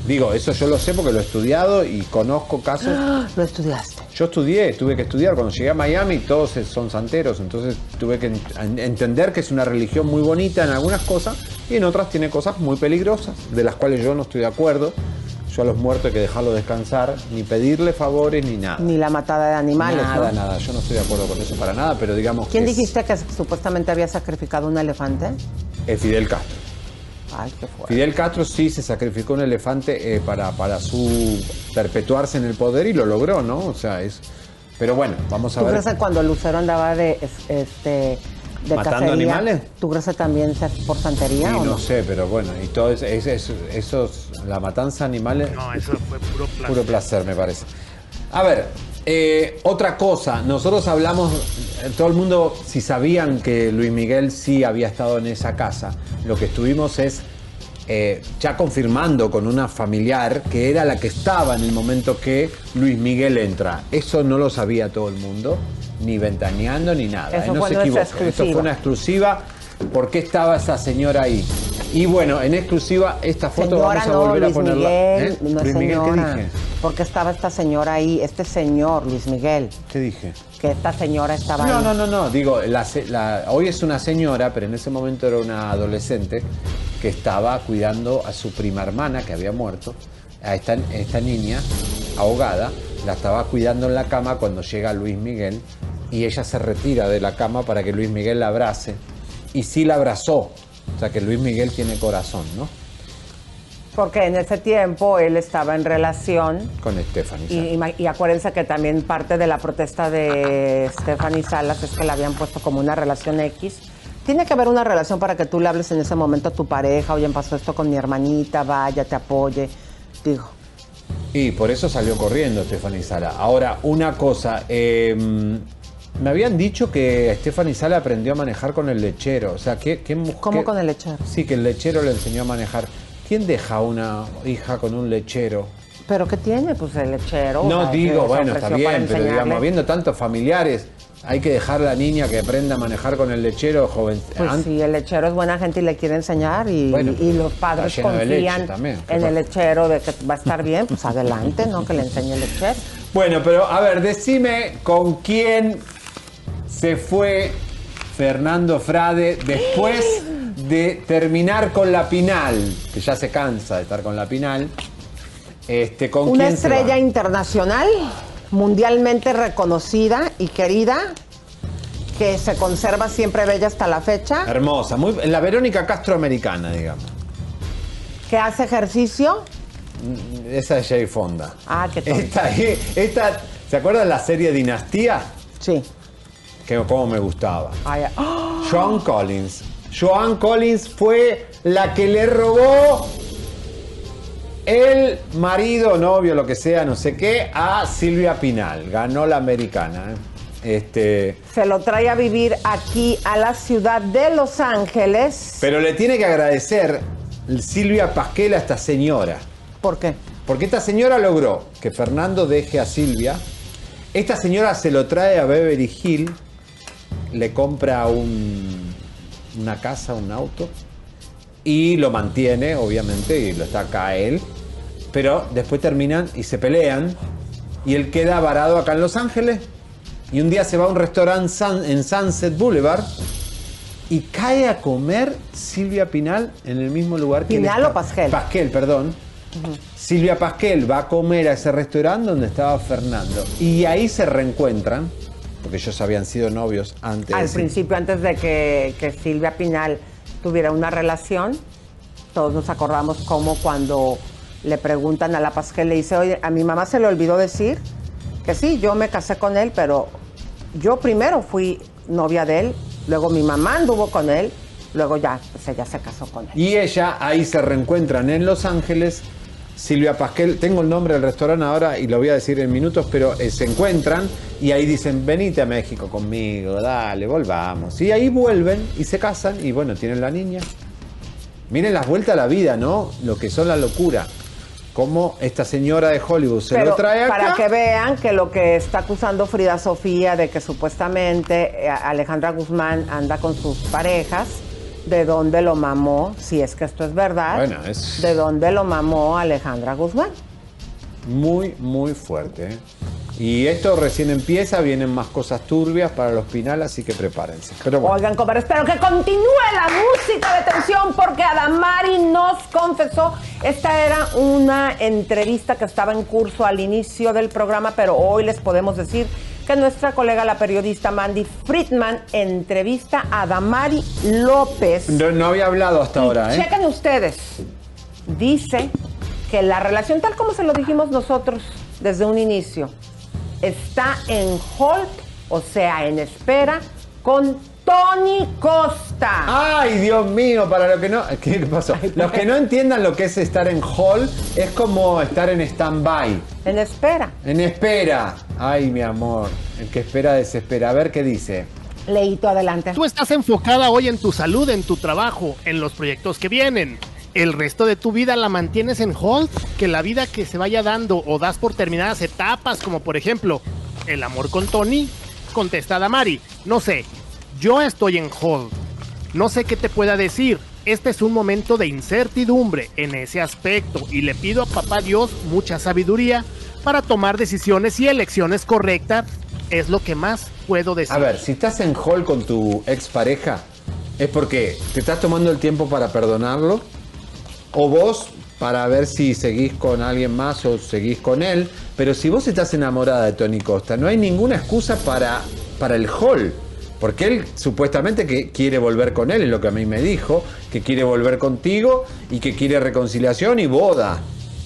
Speaker 2: Digo, eso yo lo sé porque lo he estudiado y conozco casos. <gasps>
Speaker 1: Lo estudiaste.
Speaker 2: Yo estudié, tuve que estudiar. Cuando llegué a Miami todos son santeros, entonces tuve que en- entender que es una religión muy bonita en algunas cosas y en otras tiene cosas muy peligrosas, de las cuales yo no estoy de acuerdo. Yo a los muertos hay que dejarlos descansar, ni pedirle favores ni nada.
Speaker 1: Ni la matada de animales,
Speaker 2: nada,
Speaker 1: ¿no?
Speaker 2: nada. Yo no estoy de acuerdo con eso para nada, pero digamos
Speaker 1: ¿Quién
Speaker 2: que es-
Speaker 1: dijiste que supuestamente había sacrificado un elefante?
Speaker 2: es Fidel Castro.
Speaker 1: Ay, qué fuerte.
Speaker 2: Fidel Castro sí se sacrificó un elefante eh, para, para su perpetuarse en el poder y lo logró, ¿no? O sea, es. Pero bueno, vamos a
Speaker 1: ¿Tú
Speaker 2: ver.
Speaker 1: crees que cuando Lucero andaba de, es- este, de
Speaker 2: ¿Matando
Speaker 1: cacería,
Speaker 2: animales?
Speaker 1: ¿Tú crees que también se por santería
Speaker 2: Sí,
Speaker 1: o
Speaker 2: no
Speaker 1: no?
Speaker 2: sé, pero bueno, y todo es, es- es- esos, la matanza de animales,
Speaker 3: No, eso fue puro placer.
Speaker 2: puro placer, me parece. A ver, eh, otra cosa, nosotros hablamos, eh, todo el mundo, si sabían que Luis Miguel sí había estado en esa casa, lo que estuvimos es eh, ya confirmando con una familiar que era la que estaba en el momento que Luis Miguel entra. Eso no lo sabía todo el mundo, ni ventaneando ni nada.
Speaker 1: Eso
Speaker 2: eh, no se equivoquen. Esto fue una exclusiva. ¿Por qué estaba esa señora ahí? Y bueno, en exclusiva, esta foto
Speaker 1: Señora,
Speaker 2: vamos a
Speaker 1: no,
Speaker 2: volver
Speaker 1: Luis
Speaker 2: a ponerla.
Speaker 1: Miguel,
Speaker 2: ¿Eh?
Speaker 1: no
Speaker 2: Luis Miguel, ¿qué
Speaker 1: señora.
Speaker 2: dije?
Speaker 1: Porque estaba esta señora ahí, este señor, Luis Miguel,
Speaker 2: ¿Qué dije?
Speaker 1: que esta señora estaba
Speaker 2: No,
Speaker 1: ahí.
Speaker 2: no, no, no. Digo, la se- la- hoy es una señora, pero en ese momento era una adolescente que estaba cuidando a su prima hermana que había muerto, a esta, esta niña ahogada, la estaba cuidando en la cama cuando llega Luis Miguel y ella se retira de la cama para que Luis Miguel la abrace y sí la abrazó. O sea que Luis Miguel tiene corazón, ¿no?
Speaker 1: Porque en ese tiempo él estaba en relación
Speaker 2: Con Stephanie.
Speaker 1: y, y acuérdense que también parte de la protesta de Stephanie Salas es que la habían puesto como una relación X. Tiene que haber una relación para que tú le hables en ese momento a tu pareja, oye, pasó esto con mi hermanita, vaya, te apoye. Digo,
Speaker 2: Y por eso salió corriendo Stephanie Sala. Ahora, una cosa, eh, me habían dicho que Stephanie Sala aprendió a manejar con el lechero. O sea, ¿qué, qué mujer?
Speaker 1: ¿cómo con el lechero?
Speaker 2: Sí, que el lechero le enseñó a manejar. ¿Quién deja a una hija con un lechero?
Speaker 1: ¿Pero qué tiene? Pues el lechero. o
Speaker 2: No
Speaker 1: sea,
Speaker 2: digo, bueno, está bien, pero digamos, viendo tantos familiares, hay que dejar a la niña que aprenda a manejar con el lechero joven.
Speaker 1: Pues sí, el lechero es buena gente y le quiere enseñar y,
Speaker 2: Bueno,
Speaker 1: y los padres confían
Speaker 2: también. ¿Qué
Speaker 1: en
Speaker 2: pasa?
Speaker 1: el lechero de que va a estar bien, pues adelante, ¿no? Que le enseñe el lechero.
Speaker 2: Bueno, pero a ver, decime con quién se fue Fernando Frade después de terminar con la Pinal, que ya se cansa de estar con la Pinal. Este, ¿con
Speaker 1: Una estrella internacional, mundialmente reconocida y querida, que se conserva siempre bella hasta la fecha.
Speaker 2: Hermosa, muy, la Verónica Castro americana, digamos.
Speaker 1: ¿Que hace ejercicio?
Speaker 2: Esa es Jay Fonda.
Speaker 1: Ah, qué tonto.
Speaker 2: Esta, esta, ¿Se acuerdan la serie Dinastía?
Speaker 1: Sí.
Speaker 2: Que como me gustaba.
Speaker 1: Ay, ¡ah!
Speaker 2: Joan Collins. Joan Collins fue la que le robó el marido, novio, lo que sea, no sé qué, a Silvia Pinal. Ganó la americana. ¿eh? Este,
Speaker 1: Se lo trae a vivir aquí a la ciudad de Los Ángeles.
Speaker 2: pero le tiene que agradecer Silvia Pasquel a esta señora.
Speaker 1: ¿Por qué?
Speaker 2: Porque esta señora logró que Fernando deje a Silvia. Esta señora se lo trae a Beverly Hill, le compra un- una casa, un auto, y lo mantiene, obviamente, y lo está acá él. Pero después terminan y se pelean, y él queda varado acá en Los Ángeles. Y un día se va a un restaurante en Sunset Boulevard y cae a comer Silvia Pinal en el mismo lugar que
Speaker 1: ¿Pinal o Pasquel?
Speaker 2: Pasquel, perdón. Silvia Pasquel va a comer a ese restaurante donde estaba Fernando. Y ahí se reencuentran, porque ellos habían sido novios antes.
Speaker 1: Al principio, antes de que, que Silvia Pinal tuviera una relación, todos nos acordamos como cuando le preguntan a la Pasquel, le dice, oye, a mi mamá se le olvidó decir que sí, yo me casé con él, pero yo primero fui novia de él, luego mi mamá anduvo con él, luego ya, pues ella se casó con él.
Speaker 2: Y ella ahí se reencuentran en Los Ángeles. Silvia Pasquel, tengo el nombre del restaurante ahora y lo voy a decir en minutos, pero eh, se encuentran y ahí dicen, venite a México conmigo, dale, volvamos. Y ahí vuelven y se casan y bueno, tienen la niña. Miren las vueltas a la vida, ¿no? Lo que son la locura. Cómo esta señora de Hollywood se
Speaker 1: Pero
Speaker 2: lo trae acá.
Speaker 1: para que vean que lo que está acusando Frida Sofía de que supuestamente eh, Alejandra Guzmán anda con sus parejas, de dónde lo mamó, si es que esto es verdad,
Speaker 2: Bueno, es-
Speaker 1: de dónde lo mamó Alejandra Guzmán.
Speaker 2: Muy, muy fuerte. ¿eh? Y esto recién empieza, vienen más cosas turbias para los Pinal, así que prepárense. Pero bueno.
Speaker 1: Oigan, comadre, espero que continúe la música de tensión porque Adamari nos confesó. Esta era una entrevista que estaba en curso al inicio del programa, pero hoy les podemos decir que nuestra colega, la periodista Mandy Friedman, entrevista a Adamari López.
Speaker 2: No, no había hablado hasta ahora, ¿eh?
Speaker 1: Chequen ustedes. Dice que la relación, tal como se lo dijimos nosotros desde un inicio, está en hold, o sea, en espera, con Tony Costa.
Speaker 2: Ay, Dios mío, para lo que no. ¿Qué pasó? Los que no entiendan lo que es estar en hall es como estar en stand-by.
Speaker 1: En espera.
Speaker 2: En espera. Ay, mi amor. El que espera desespera. A ver qué dice.
Speaker 1: Leito, adelante.
Speaker 3: Tú estás enfocada hoy en tu salud, en tu trabajo, en los proyectos que vienen. El resto de tu vida la mantienes en hold, que la vida que se vaya dando o das por terminadas etapas, como por ejemplo el amor con Tony, contestada Mari. No sé, yo estoy en hold. No sé qué te pueda decir. Este es un momento de incertidumbre en ese aspecto y le pido a papá Dios mucha sabiduría para tomar decisiones y elecciones correctas. Es lo que más puedo decir.
Speaker 2: A ver, si estás en hall con tu expareja, ¿es porque te estás tomando el tiempo para perdonarlo? ¿O vos para ver si seguís con alguien más o seguís con él? Pero si vos estás enamorada de Tony Costa, no hay ninguna excusa para, para el hall. Porque él supuestamente que quiere volver con él, es lo que a mí me dijo, que quiere volver contigo y que quiere reconciliación y boda.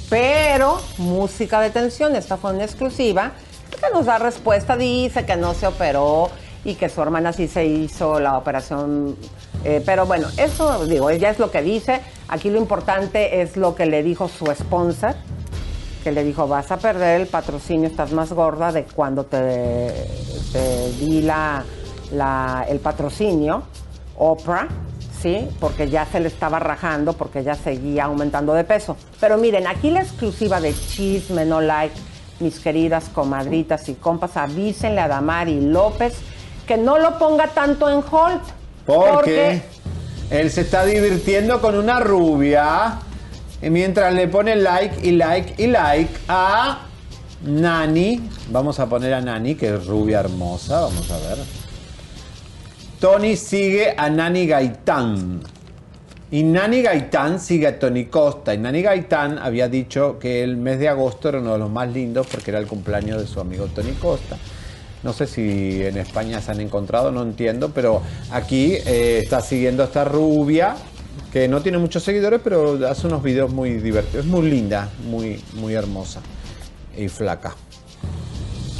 Speaker 1: Pero, música de tensión, esta fue una exclusiva, que nos da respuesta, dice que no se operó y que su hermana sí se hizo la operación. eh, pero bueno, eso digo, ella es lo que dice. Aquí lo importante es lo que le dijo su sponsor, que le dijo, vas a perder el patrocinio, estás más gorda de cuando te, te di la, la- el patrocinio, Oprah, ¿sí? Porque ya se le estaba rajando, porque ya seguía aumentando de peso. Pero miren, aquí la exclusiva de Chisme No Like, mis queridas comadritas y compas, avísenle a Damari López que no lo ponga tanto en hold.
Speaker 2: Porque él se está divirtiendo con una rubia. Y mientras le pone like y like y like a Nani. Vamos a poner a Nani, que es rubia hermosa. Vamos a ver. Tony sigue a Nani Gaitán. Y Nani Gaitán sigue a Tony Costa. Y Nani Gaitán había dicho que el mes de agosto era uno de los más lindos porque era el cumpleaños de su amigo Tony Costa. No sé si en España se han encontrado, no entiendo, pero aquí eh, está siguiendo a esta rubia que no tiene muchos seguidores, pero hace unos videos muy divertidos. Es muy linda, muy, muy hermosa y flaca.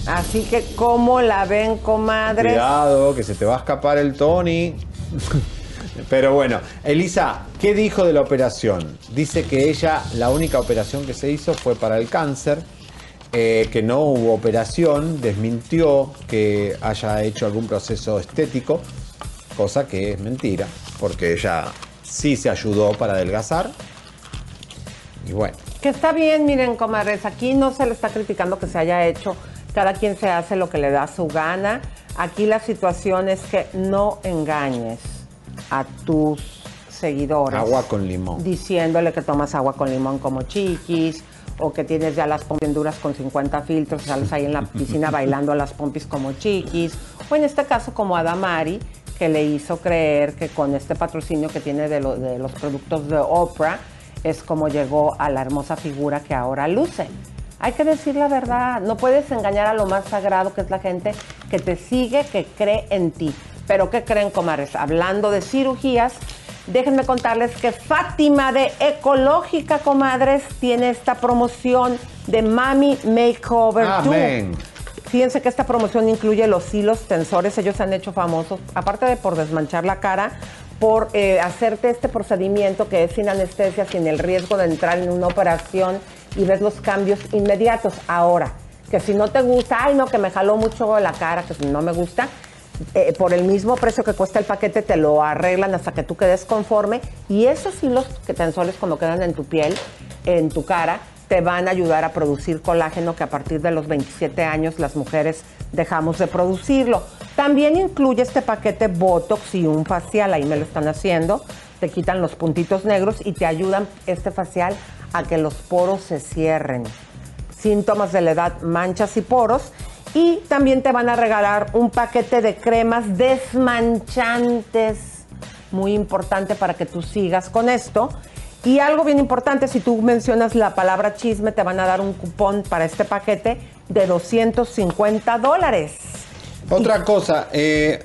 Speaker 1: Así que, ¿cómo la ven, comadres?
Speaker 2: Cuidado, que se te va a escapar el Tony. Pero bueno, Elisa, ¿qué dijo de la operación? Dice que ella, la única operación que se hizo fue para el cáncer, eh, que no hubo operación, desmintió que haya hecho algún proceso estético, cosa que es mentira, porque ella sí se ayudó para adelgazar. Y bueno,
Speaker 1: Que está bien, miren, comadres, aquí no se le está criticando que se haya hecho, cada quien se hace lo que le da su gana. Aquí la situación es que no engañes a tus seguidores.
Speaker 2: agua con limón.
Speaker 1: Diciéndole que tomas agua con limón como chiquis, o que tienes ya las pompis duras con 50 filtros, sales ahí en la piscina <laughs> bailando a las pompis como chiquis, o en este caso como Adamari, que le hizo creer que con este patrocinio que tiene de, lo- de los productos de Oprah, es como llegó a la hermosa figura que ahora luce. Hay que decir la verdad, no puedes engañar a lo más sagrado que es la gente que te sigue, que cree en ti. Pero ¿qué creen, comadres? Hablando de cirugías, déjenme contarles que Fátima de Ecológica, comadres, tiene esta promoción de Mami Makeover 2.
Speaker 2: Amén.
Speaker 1: Fíjense que esta promoción incluye los hilos tensores, ellos se han hecho famosos, aparte de por desmanchar la cara, por eh, hacerte este procedimiento que es sin anestesia, sin el riesgo de entrar en una operación y ves los cambios inmediatos. Ahora, que si no te gusta, ay no, que me jaló mucho la cara, que no me gusta, eh, por el mismo precio que cuesta el paquete te lo arreglan hasta que tú quedes conforme y esos hilos que tensores cuando quedan en tu piel, en tu cara, te van a ayudar a producir colágeno que a partir de los 27 años las mujeres dejamos de producirlo. También incluye este paquete Botox y un facial, ahí me lo están haciendo, te quitan los puntitos negros y te ayudan este facial a que los poros se cierren síntomas de la edad, manchas y poros. Y también te van a regalar un paquete de cremas desmanchantes, muy importante para que tú sigas con esto. Y algo bien importante, si tú mencionas la palabra chisme, te van a dar un cupón para este paquete de 250 dólares.
Speaker 2: Otra cosa, eh,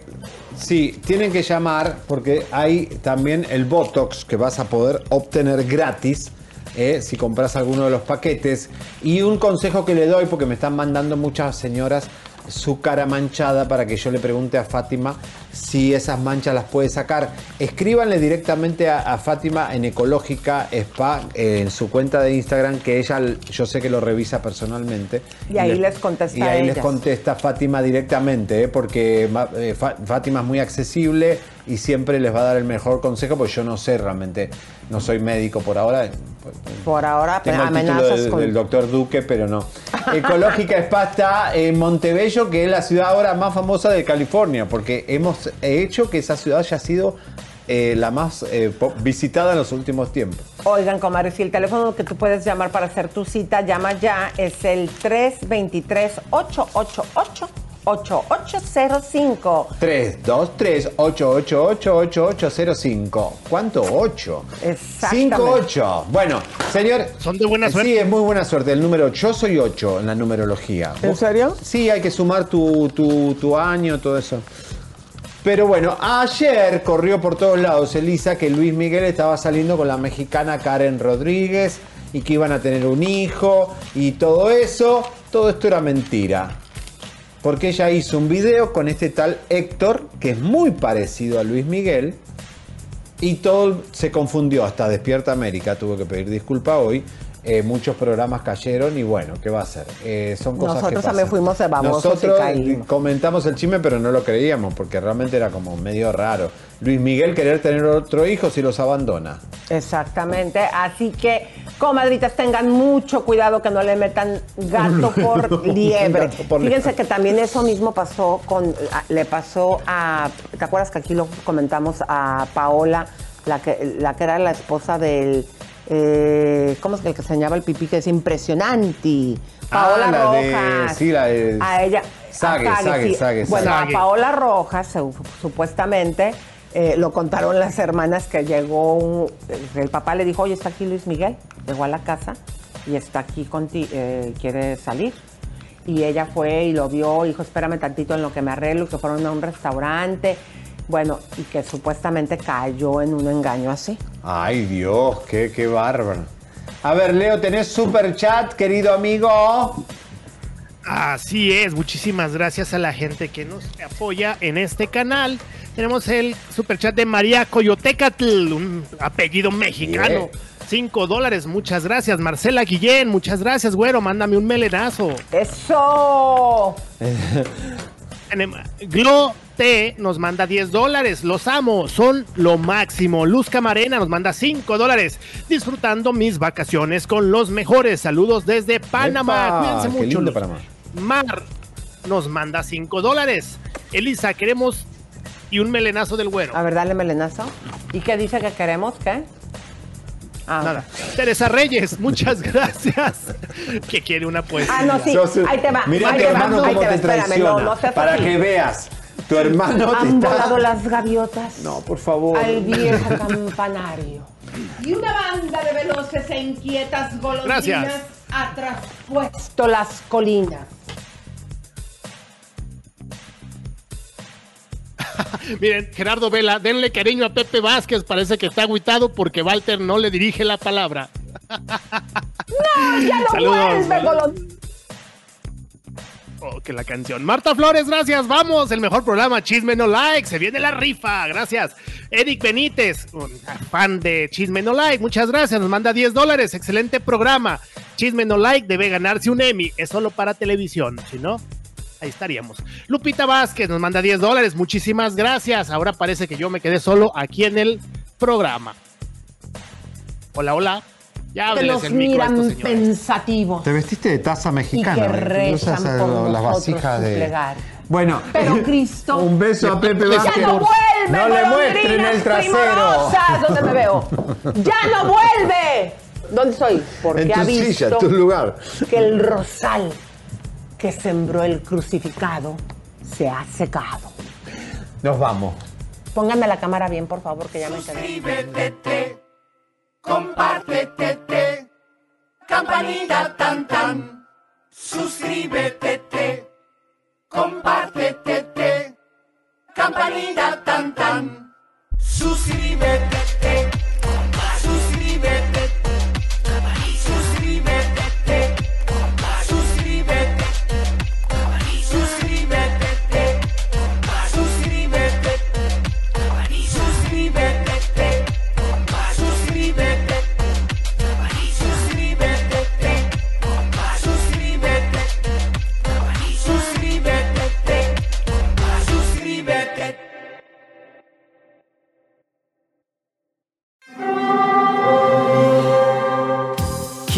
Speaker 2: sí, tienen que llamar porque hay también el Botox que vas a poder obtener gratis eh, si compras alguno de los paquetes. Y un consejo que le doy, porque me están mandando muchas señoras su cara manchada para que yo le pregunte a Fátima si esas manchas las puede sacar. Escríbanle directamente a, a Fátima en Ecológica Spa eh, en su cuenta de Instagram, que ella yo sé que lo revisa personalmente.
Speaker 1: Y ahí les contesta
Speaker 2: Y ahí les contesta Fátima directamente, ¿eh? porque eh, Fátima es muy accesible y siempre les va a dar el mejor consejo, porque yo no sé realmente, no soy médico por ahora.
Speaker 1: Por ahora
Speaker 2: Tengo el título
Speaker 1: amenazas
Speaker 2: del,
Speaker 1: con...
Speaker 2: del doctor Duque, pero no. Ecológica Spa está en Montebello, que es la ciudad ahora más famosa de California, porque hemos hecho que esa ciudad haya sido eh, la más eh, visitada en los últimos tiempos.
Speaker 1: Oigan, comadre, si el teléfono que tú puedes llamar para hacer tu cita, llama ya, es el 323-888-8805.
Speaker 2: 323-888-8805. ¿Cuánto? 8.
Speaker 1: Exactamente.
Speaker 2: 5-8. Bueno, señor.
Speaker 3: Son de buena suerte.
Speaker 2: Sí, es muy buena suerte. El número, yo soy 8 en la numerología.
Speaker 1: ¿En serio?
Speaker 2: Sí, hay que sumar tu, tu, tu año, todo eso. Pero bueno, ayer corrió por todos lados Elisa que Luis Miguel estaba saliendo con la mexicana Karen Rodríguez y que iban a tener un hijo y todo eso. Todo esto era mentira. Porque ella hizo un video con este tal Héctor, que es muy parecido a Luis Miguel, y todo se confundió, hasta Despierta América tuvo que pedir disculpa hoy. Eh, muchos programas cayeron y bueno, ¿qué va a hacer? Eh, son cosas
Speaker 1: Nosotros
Speaker 2: que
Speaker 1: también fuimos de babosos y
Speaker 2: Nosotros
Speaker 1: caímos.
Speaker 2: comentamos el chisme, pero no lo creíamos, porque realmente era como medio raro. Luis Miguel querer tener otro hijo si los abandona.
Speaker 1: Exactamente, así que comadritas tengan mucho cuidado que no le metan gato <laughs> por liebre.
Speaker 2: Gato por
Speaker 1: Fíjense
Speaker 2: liebre.
Speaker 1: que también eso mismo pasó con, le pasó a, ¿te acuerdas que aquí lo comentamos a Paola, la que, la que era la esposa del, eh, ¿cómo es que el que se el pipí? Que es impresionante. Paola
Speaker 2: Ah, la de-
Speaker 1: Rojas.
Speaker 2: sí, la de-
Speaker 1: A ella.
Speaker 2: Sague,
Speaker 1: a
Speaker 2: Sague,
Speaker 1: sí.
Speaker 2: Sague,
Speaker 1: Bueno, a Paola Rojas, su- supuestamente, eh, lo contaron las hermanas que llegó, un- el papá le dijo, oye, está aquí Luis Miguel, llegó a la casa y está aquí contigo, quiere salir. Y ella fue y lo vio, dijo, espérame tantito en lo que me arreglo, que fueron a un restaurante. Bueno, y que supuestamente cayó en un engaño así.
Speaker 2: Ay, Dios, qué, qué bárbaro. A ver, Leo, ¿tenés super chat, querido amigo?
Speaker 3: Así es, muchísimas gracias a la gente que nos apoya en este canal. Tenemos el superchat de María Coyotecatl, un apellido mexicano. Cinco dólares, muchas gracias. Marcela Guillén, muchas gracias, güero. Mándame un melenazo.
Speaker 1: ¡Eso! <laughs>
Speaker 3: Glo T nos manda 10 dólares. Los amo, son lo máximo. Luz Camarena nos manda 5 dólares. Disfrutando mis vacaciones con los mejores. Saludos desde Panamá.
Speaker 2: Epa,
Speaker 3: Cuídense
Speaker 2: qué
Speaker 3: mucho.
Speaker 2: lindo Panamá.
Speaker 3: Mar nos manda 5 dólares. Elisa, queremos y un melenazo del güero.
Speaker 1: A ver, dale melenazo. ¿Y qué dice que queremos? ¿Qué? Ah,
Speaker 3: Nada. Teresa Reyes, muchas gracias. <laughs> que quiere una poesía.
Speaker 1: Ah, no, sí. Ahí te va.
Speaker 2: Mira
Speaker 1: ahí
Speaker 2: tu
Speaker 1: te va,
Speaker 2: hermano
Speaker 1: ahí
Speaker 2: cómo
Speaker 1: te va,
Speaker 2: te
Speaker 1: espérame,
Speaker 2: traiciona.
Speaker 1: no, no
Speaker 2: para que veas. Tu hermano te
Speaker 1: Han
Speaker 2: está...
Speaker 1: volado las gaviotas
Speaker 2: No, por favor.
Speaker 1: al viejo campanario.
Speaker 15: Y una banda de veloces e inquietas golondrinas
Speaker 3: Gracias.
Speaker 15: ha
Speaker 1: Puesto las colinas. <laughs>
Speaker 3: Miren, Gerardo Vela, denle cariño a Pepe Vázquez. Parece que está agüitado porque Walter no le dirige la palabra. <laughs>
Speaker 1: ¡No, ya no
Speaker 3: Saludos,
Speaker 1: vuelve!
Speaker 3: Oh, que la canción. Marta Flores, gracias. Vamos, el mejor programa. Chisme no like. Se viene la rifa. Gracias. Eric Benítez, un fan de Chisme no like. Muchas gracias. Nos manda 10 dólares. Excelente programa. Chisme no like debe ganarse un Emmy. Es solo para televisión. Si no, ahí estaríamos. Lupita Vázquez nos manda 10 dólares. Muchísimas gracias. Ahora parece que yo me quedé solo aquí en el programa. Hola, hola. Ya
Speaker 1: Que
Speaker 3: hábleles
Speaker 1: nos
Speaker 3: el micro estos
Speaker 1: miran pensativos
Speaker 2: Te vestiste de taza
Speaker 1: y que
Speaker 2: mexicana. Usas, eh,
Speaker 1: por
Speaker 2: las vasijas de... Bueno,
Speaker 1: Pero <laughs> Cristo.
Speaker 2: un beso a Pepe
Speaker 1: ¡Ya
Speaker 2: Vázquez.
Speaker 1: no vuelve,
Speaker 2: No le muestren el trasero.
Speaker 1: ¿Dónde me veo? ¡Ya no vuelve! ¿Dónde estoy? Porque
Speaker 2: En tu
Speaker 1: ha visto
Speaker 2: silla, en tu lugar.
Speaker 1: que el rosal que sembró el crucificado se ha secado.
Speaker 2: Nos vamos.
Speaker 1: Pónganme la cámara bien, por favor, que ya me quedé.
Speaker 15: Suscríbete, compártete, campanita tan tan. Suscríbete, compártete, campanita tan tan. Suscríbete,